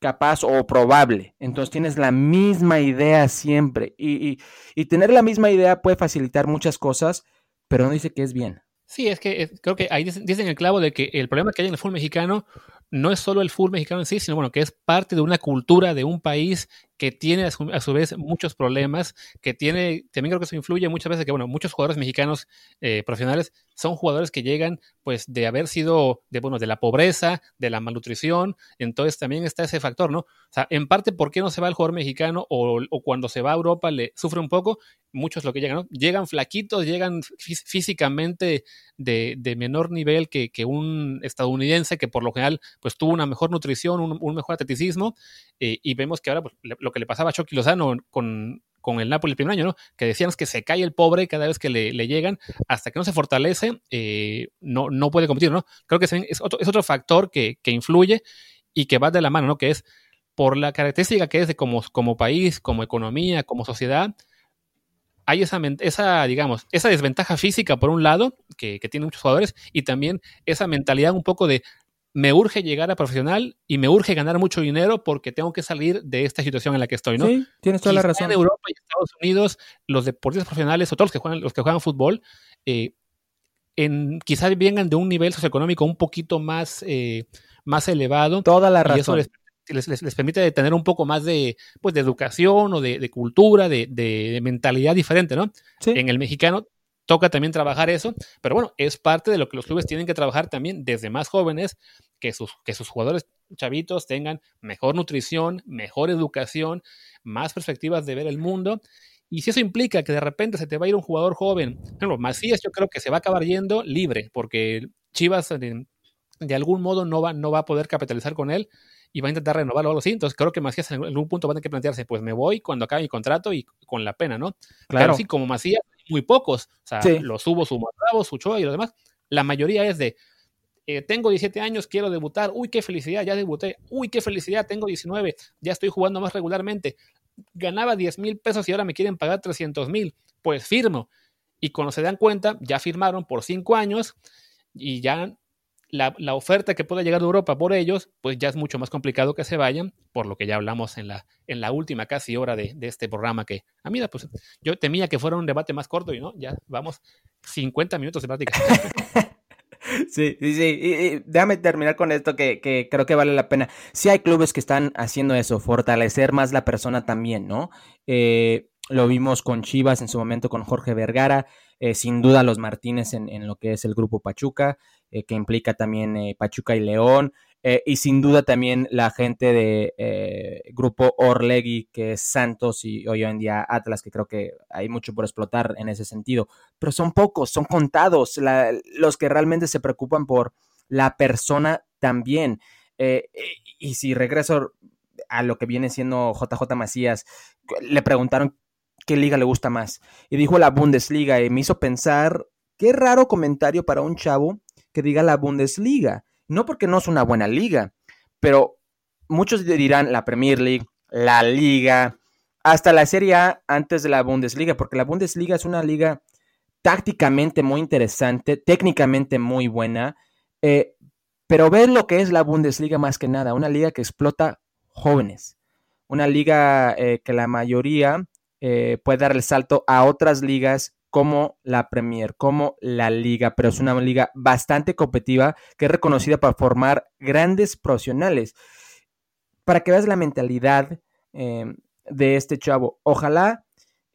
capaz o probable. Entonces tienes la misma idea siempre. Y, y, tener la misma idea puede facilitar muchas cosas, pero no dice que es bien. Sí, es que creo que ahí dicen, el clavo de que el problema que hay en el fútbol mexicano no es solo el fútbol mexicano en sí, sino bueno, que es parte de una cultura de un país que tiene a su, vez muchos problemas, que tiene, también creo que eso influye muchas veces que, bueno, muchos jugadores mexicanos eh, profesionales son jugadores que llegan pues de haber sido, de, bueno, de la pobreza, de la malnutrición, entonces también está ese factor, ¿no? O sea, en parte, ¿por qué no se va el jugador mexicano o, cuando se va a Europa le sufre un poco? Muchos lo que llegan, ¿no? Llegan flaquitos, llegan físicamente de, menor nivel que, un estadounidense que por lo general pues tuvo una mejor nutrición, un, mejor atleticismo, eh, y vemos que ahora pues, lo que le pasaba a Chucky Lozano con, con el Napoli el primer año, ¿no? Que decían que se cae el pobre cada vez que le, llegan, hasta que no se fortalece, eh, no, no puede competir, ¿no? Creo que es otro, factor que, influye y que va de la mano, ¿no? Que es por la característica que es de como, como país, como economía, como sociedad, hay esa, esa, digamos, esa desventaja física por un lado, que, que tienen muchos jugadores, y también esa mentalidad un poco de me urge llegar a profesional y me urge ganar mucho dinero porque tengo que salir de esta situación en la que estoy, ¿no? Sí, tienes toda la razón. En Europa y Estados Unidos, los deportistas profesionales o todos los que juegan, los que juegan fútbol, eh, en, quizás vengan de un nivel socioeconómico un poquito más, eh, más elevado. Toda la razón. Y eso les, les, permite tener un poco más de, pues, de educación o de, cultura, de, de, mentalidad diferente, ¿no? Sí. En el mexicano toca también trabajar eso, pero bueno, es parte de lo que los clubes tienen que trabajar también desde más jóvenes, que sus, que sus jugadores chavitos tengan mejor nutrición, mejor educación, más perspectivas de ver el mundo. Y si eso implica que de repente se te va a ir un jugador joven, bueno, Macías yo creo que se va a acabar yendo libre, porque Chivas de, de algún modo no va, no va a poder capitalizar con él y va a intentar renovarlo o algo así. Entonces creo que Macías en algún punto va a tener que plantearse, pues me voy cuando acabe mi contrato y con la pena, ¿no? Claro. Sí, como Macías, muy pocos. O sea, los subo, su Bravo, su Choa y los demás. La mayoría es de, eh, tengo 17 años, quiero debutar. Uy, qué felicidad, ya debuté. Uy, qué felicidad, tengo 19, ya estoy jugando más regularmente. Ganaba 10 mil pesos y ahora me quieren pagar 300 mil. Pues firmo. Y cuando se dan cuenta, ya firmaron por 5 años y ya la, oferta que pueda llegar de Europa por ellos, pues ya es mucho más complicado que se vayan, por lo que ya hablamos en la, en la última casi hora de, este programa que, a mí, pues yo temía que fuera un debate más corto y no, ya vamos 50 minutos de práctica. Sí, sí, sí. déjame terminar con esto que, que, creo que vale la pena. Sí hay clubes que están haciendo eso, fortalecer más la persona también, ¿no? Eh, lo vimos con Chivas en su momento con Jorge Vergara, eh, sin duda los Martínez en, en, lo que es el grupo Pachuca. Eh, que implica también eh, Pachuca y León, eh, y sin duda también la gente de Grupo Orlegui, que es Santos y hoy en día Atlas, que creo que hay mucho por explotar en ese sentido, pero son pocos, son contados los que realmente se preocupan por la persona también. y si regreso a lo que viene siendo JJ Macías, le preguntaron qué liga le gusta más. Y dijo la Bundesliga y me hizo pensar, qué raro comentario para un chavo que diga la Bundesliga. No porque no es una buena liga, pero muchos dirán la Premier League, la Liga, hasta la Serie A antes de la Bundesliga, porque la Bundesliga es una liga tácticamente muy interesante, técnicamente muy buena, eh, pero ver lo que es la Bundesliga más que nada, una liga que explota jóvenes, una liga eh, que la mayoría eh, puede dar el salto a otras ligas como la Premier, como la liga, pero es una liga bastante competitiva que es reconocida para formar grandes profesionales. Para que veas la mentalidad em, de este chavo, ojalá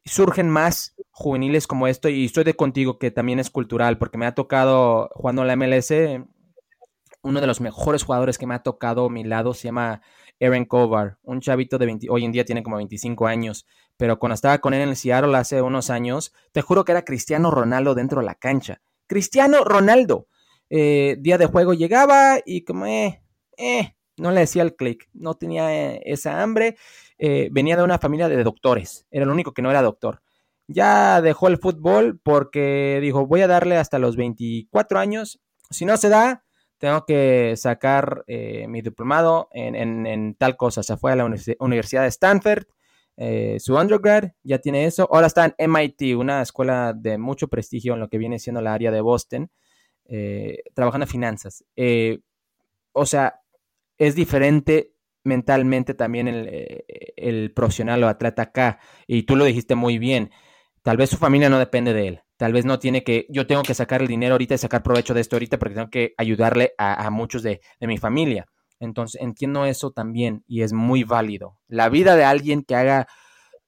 surgen más juveniles como esto y estoy de contigo que también es cultural porque me ha tocado jugando la MLS uno de los mejores jugadores que me ha tocado a mi lado se llama Aaron Kovar, un chavito de 20, hoy en día tiene como 25 años, pero cuando estaba con él en el Seattle hace unos años, te juro que era Cristiano Ronaldo dentro de la cancha. Cristiano Ronaldo. Eh, día de juego llegaba y como, eh, eh, no le decía el clic, no tenía eh, esa hambre. venía de una familia de doctores, era el único que no era doctor. Ya dejó el fútbol porque dijo, voy a darle hasta los 24 años. Si no se da, tengo que sacar eh, mi diplomado en, tal cosa. Se fue a la Universidad de Stanford, eh, su undergrad, ya tiene eso. Ahora está en MIT, una escuela de mucho prestigio en lo que viene siendo la área de Boston, eh, trabajando en finanzas. o sea, es diferente mentalmente también el, el profesional o atleta acá. Y tú lo dijiste muy bien. Tal vez su familia no depende de él Tal vez no tiene que, yo tengo que sacar el dinero ahorita y sacar provecho de esto ahorita porque tengo que ayudarle a, muchos de, mi familia. Entonces entiendo eso también y es muy válido. La vida de alguien que haga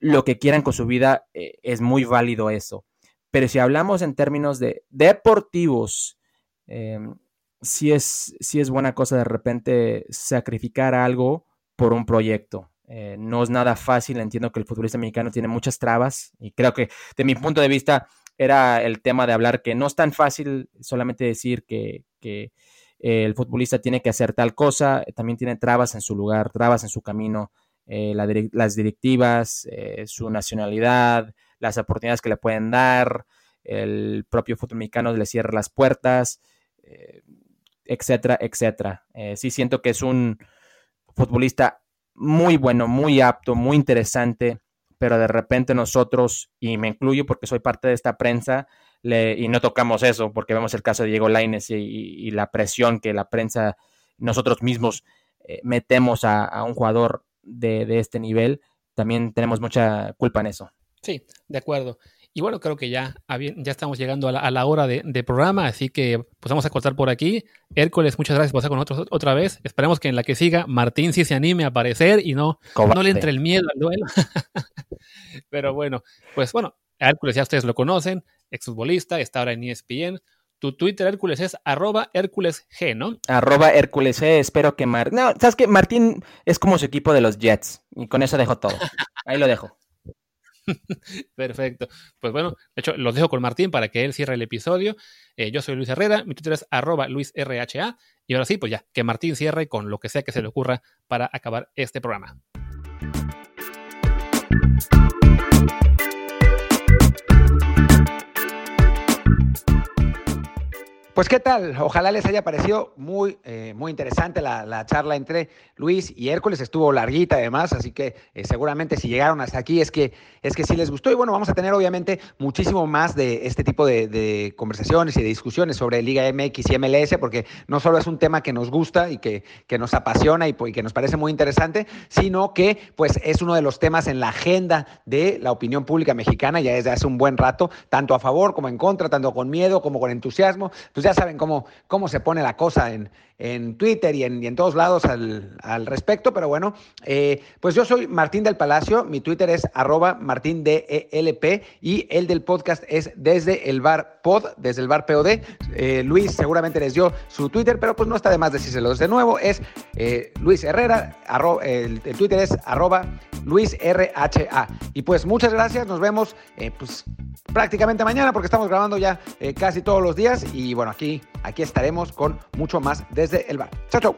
lo que quieran con su vida eh, es muy válido eso. Pero si hablamos en términos de deportivos, em, sí, es, es buena cosa de repente sacrificar algo por un proyecto. Eh, no es nada fácil, entiendo que el futbolista mexicano tiene muchas trabas y creo que de mi punto de vista era el tema de hablar que no es tan fácil solamente decir que, el futbolista tiene que hacer tal cosa, también tiene trabas en su lugar, trabas en su camino, eh, las directivas, eh, su nacionalidad, las oportunidades que le pueden dar, el propio fútbol mexicano le cierra las puertas, eh, etcétera, etcétera. sí siento que es un futbolista muy bueno, muy apto, muy interesante, pero de repente nosotros, y me incluyo porque soy parte de esta prensa, le, y no tocamos eso, porque vemos el caso de Diego Laines y, la presión que la prensa, nosotros mismos eh, metemos a, un jugador de, este nivel, también tenemos mucha culpa en eso. Sí, de acuerdo. Y bueno, creo que ya, ya estamos llegando a la, hora de, programa, así que pues vamos a cortar por aquí. Hércules, muchas gracias por estar con nosotros otra vez. Esperemos que en la que siga Martín sí se anime a aparecer y no, no le entre el miedo al duelo. Pero bueno, pues bueno, Hércules ya ustedes lo conocen, exfutbolista, está ahora en ESPN. Tu Twitter, Hércules, es arroba Hércules G, ¿no? Arroba Hércules G, espero que Martín... No, ¿sabes que Martín es como su equipo de los Jets, y con eso dejo todo. Ahí lo dejo. Perfecto. Pues bueno, de hecho, los dejo con Martín para que él cierre el episodio. Eh, yo soy Luis Herrera, mi Twitter es arroba LuisRHA. Y ahora sí, pues ya, que Martín cierre con lo que sea que se le ocurra para acabar este programa. Pues qué tal, ojalá les haya parecido muy, eh, muy interesante la, charla entre Luis y Hércules, estuvo larguita además, así que eh, seguramente si llegaron hasta aquí es que, es que sí les gustó. Y bueno, vamos a tener obviamente muchísimo más de este tipo de, conversaciones y de discusiones sobre Liga MX y MLS, porque no solo es un tema que nos gusta y que, que nos apasiona y, que nos parece muy interesante, sino que pues es uno de los temas en la agenda de la opinión pública mexicana. Ya desde hace un buen rato, tanto a favor como en contra, tanto con miedo como con entusiasmo. Ya saben cómo, cómo se pone la cosa en, en Twitter y en, y en todos lados al, al, respecto, pero bueno, eh, pues yo soy Martín del Palacio, mi Twitter es arroba martindelp y el del podcast es desde el bar pod, desde el bar POD. Eh, Luis seguramente les dio su Twitter, pero pues no está de más decírselos de nuevo, es eh, Luis Herrera, el, Twitter es arroba Luis RHA. Y pues muchas gracias, nos vemos pues prácticamente mañana porque estamos grabando ya casi todos los días y bueno, aquí, aquí estaremos con mucho más de desde el bar. Chao, chao.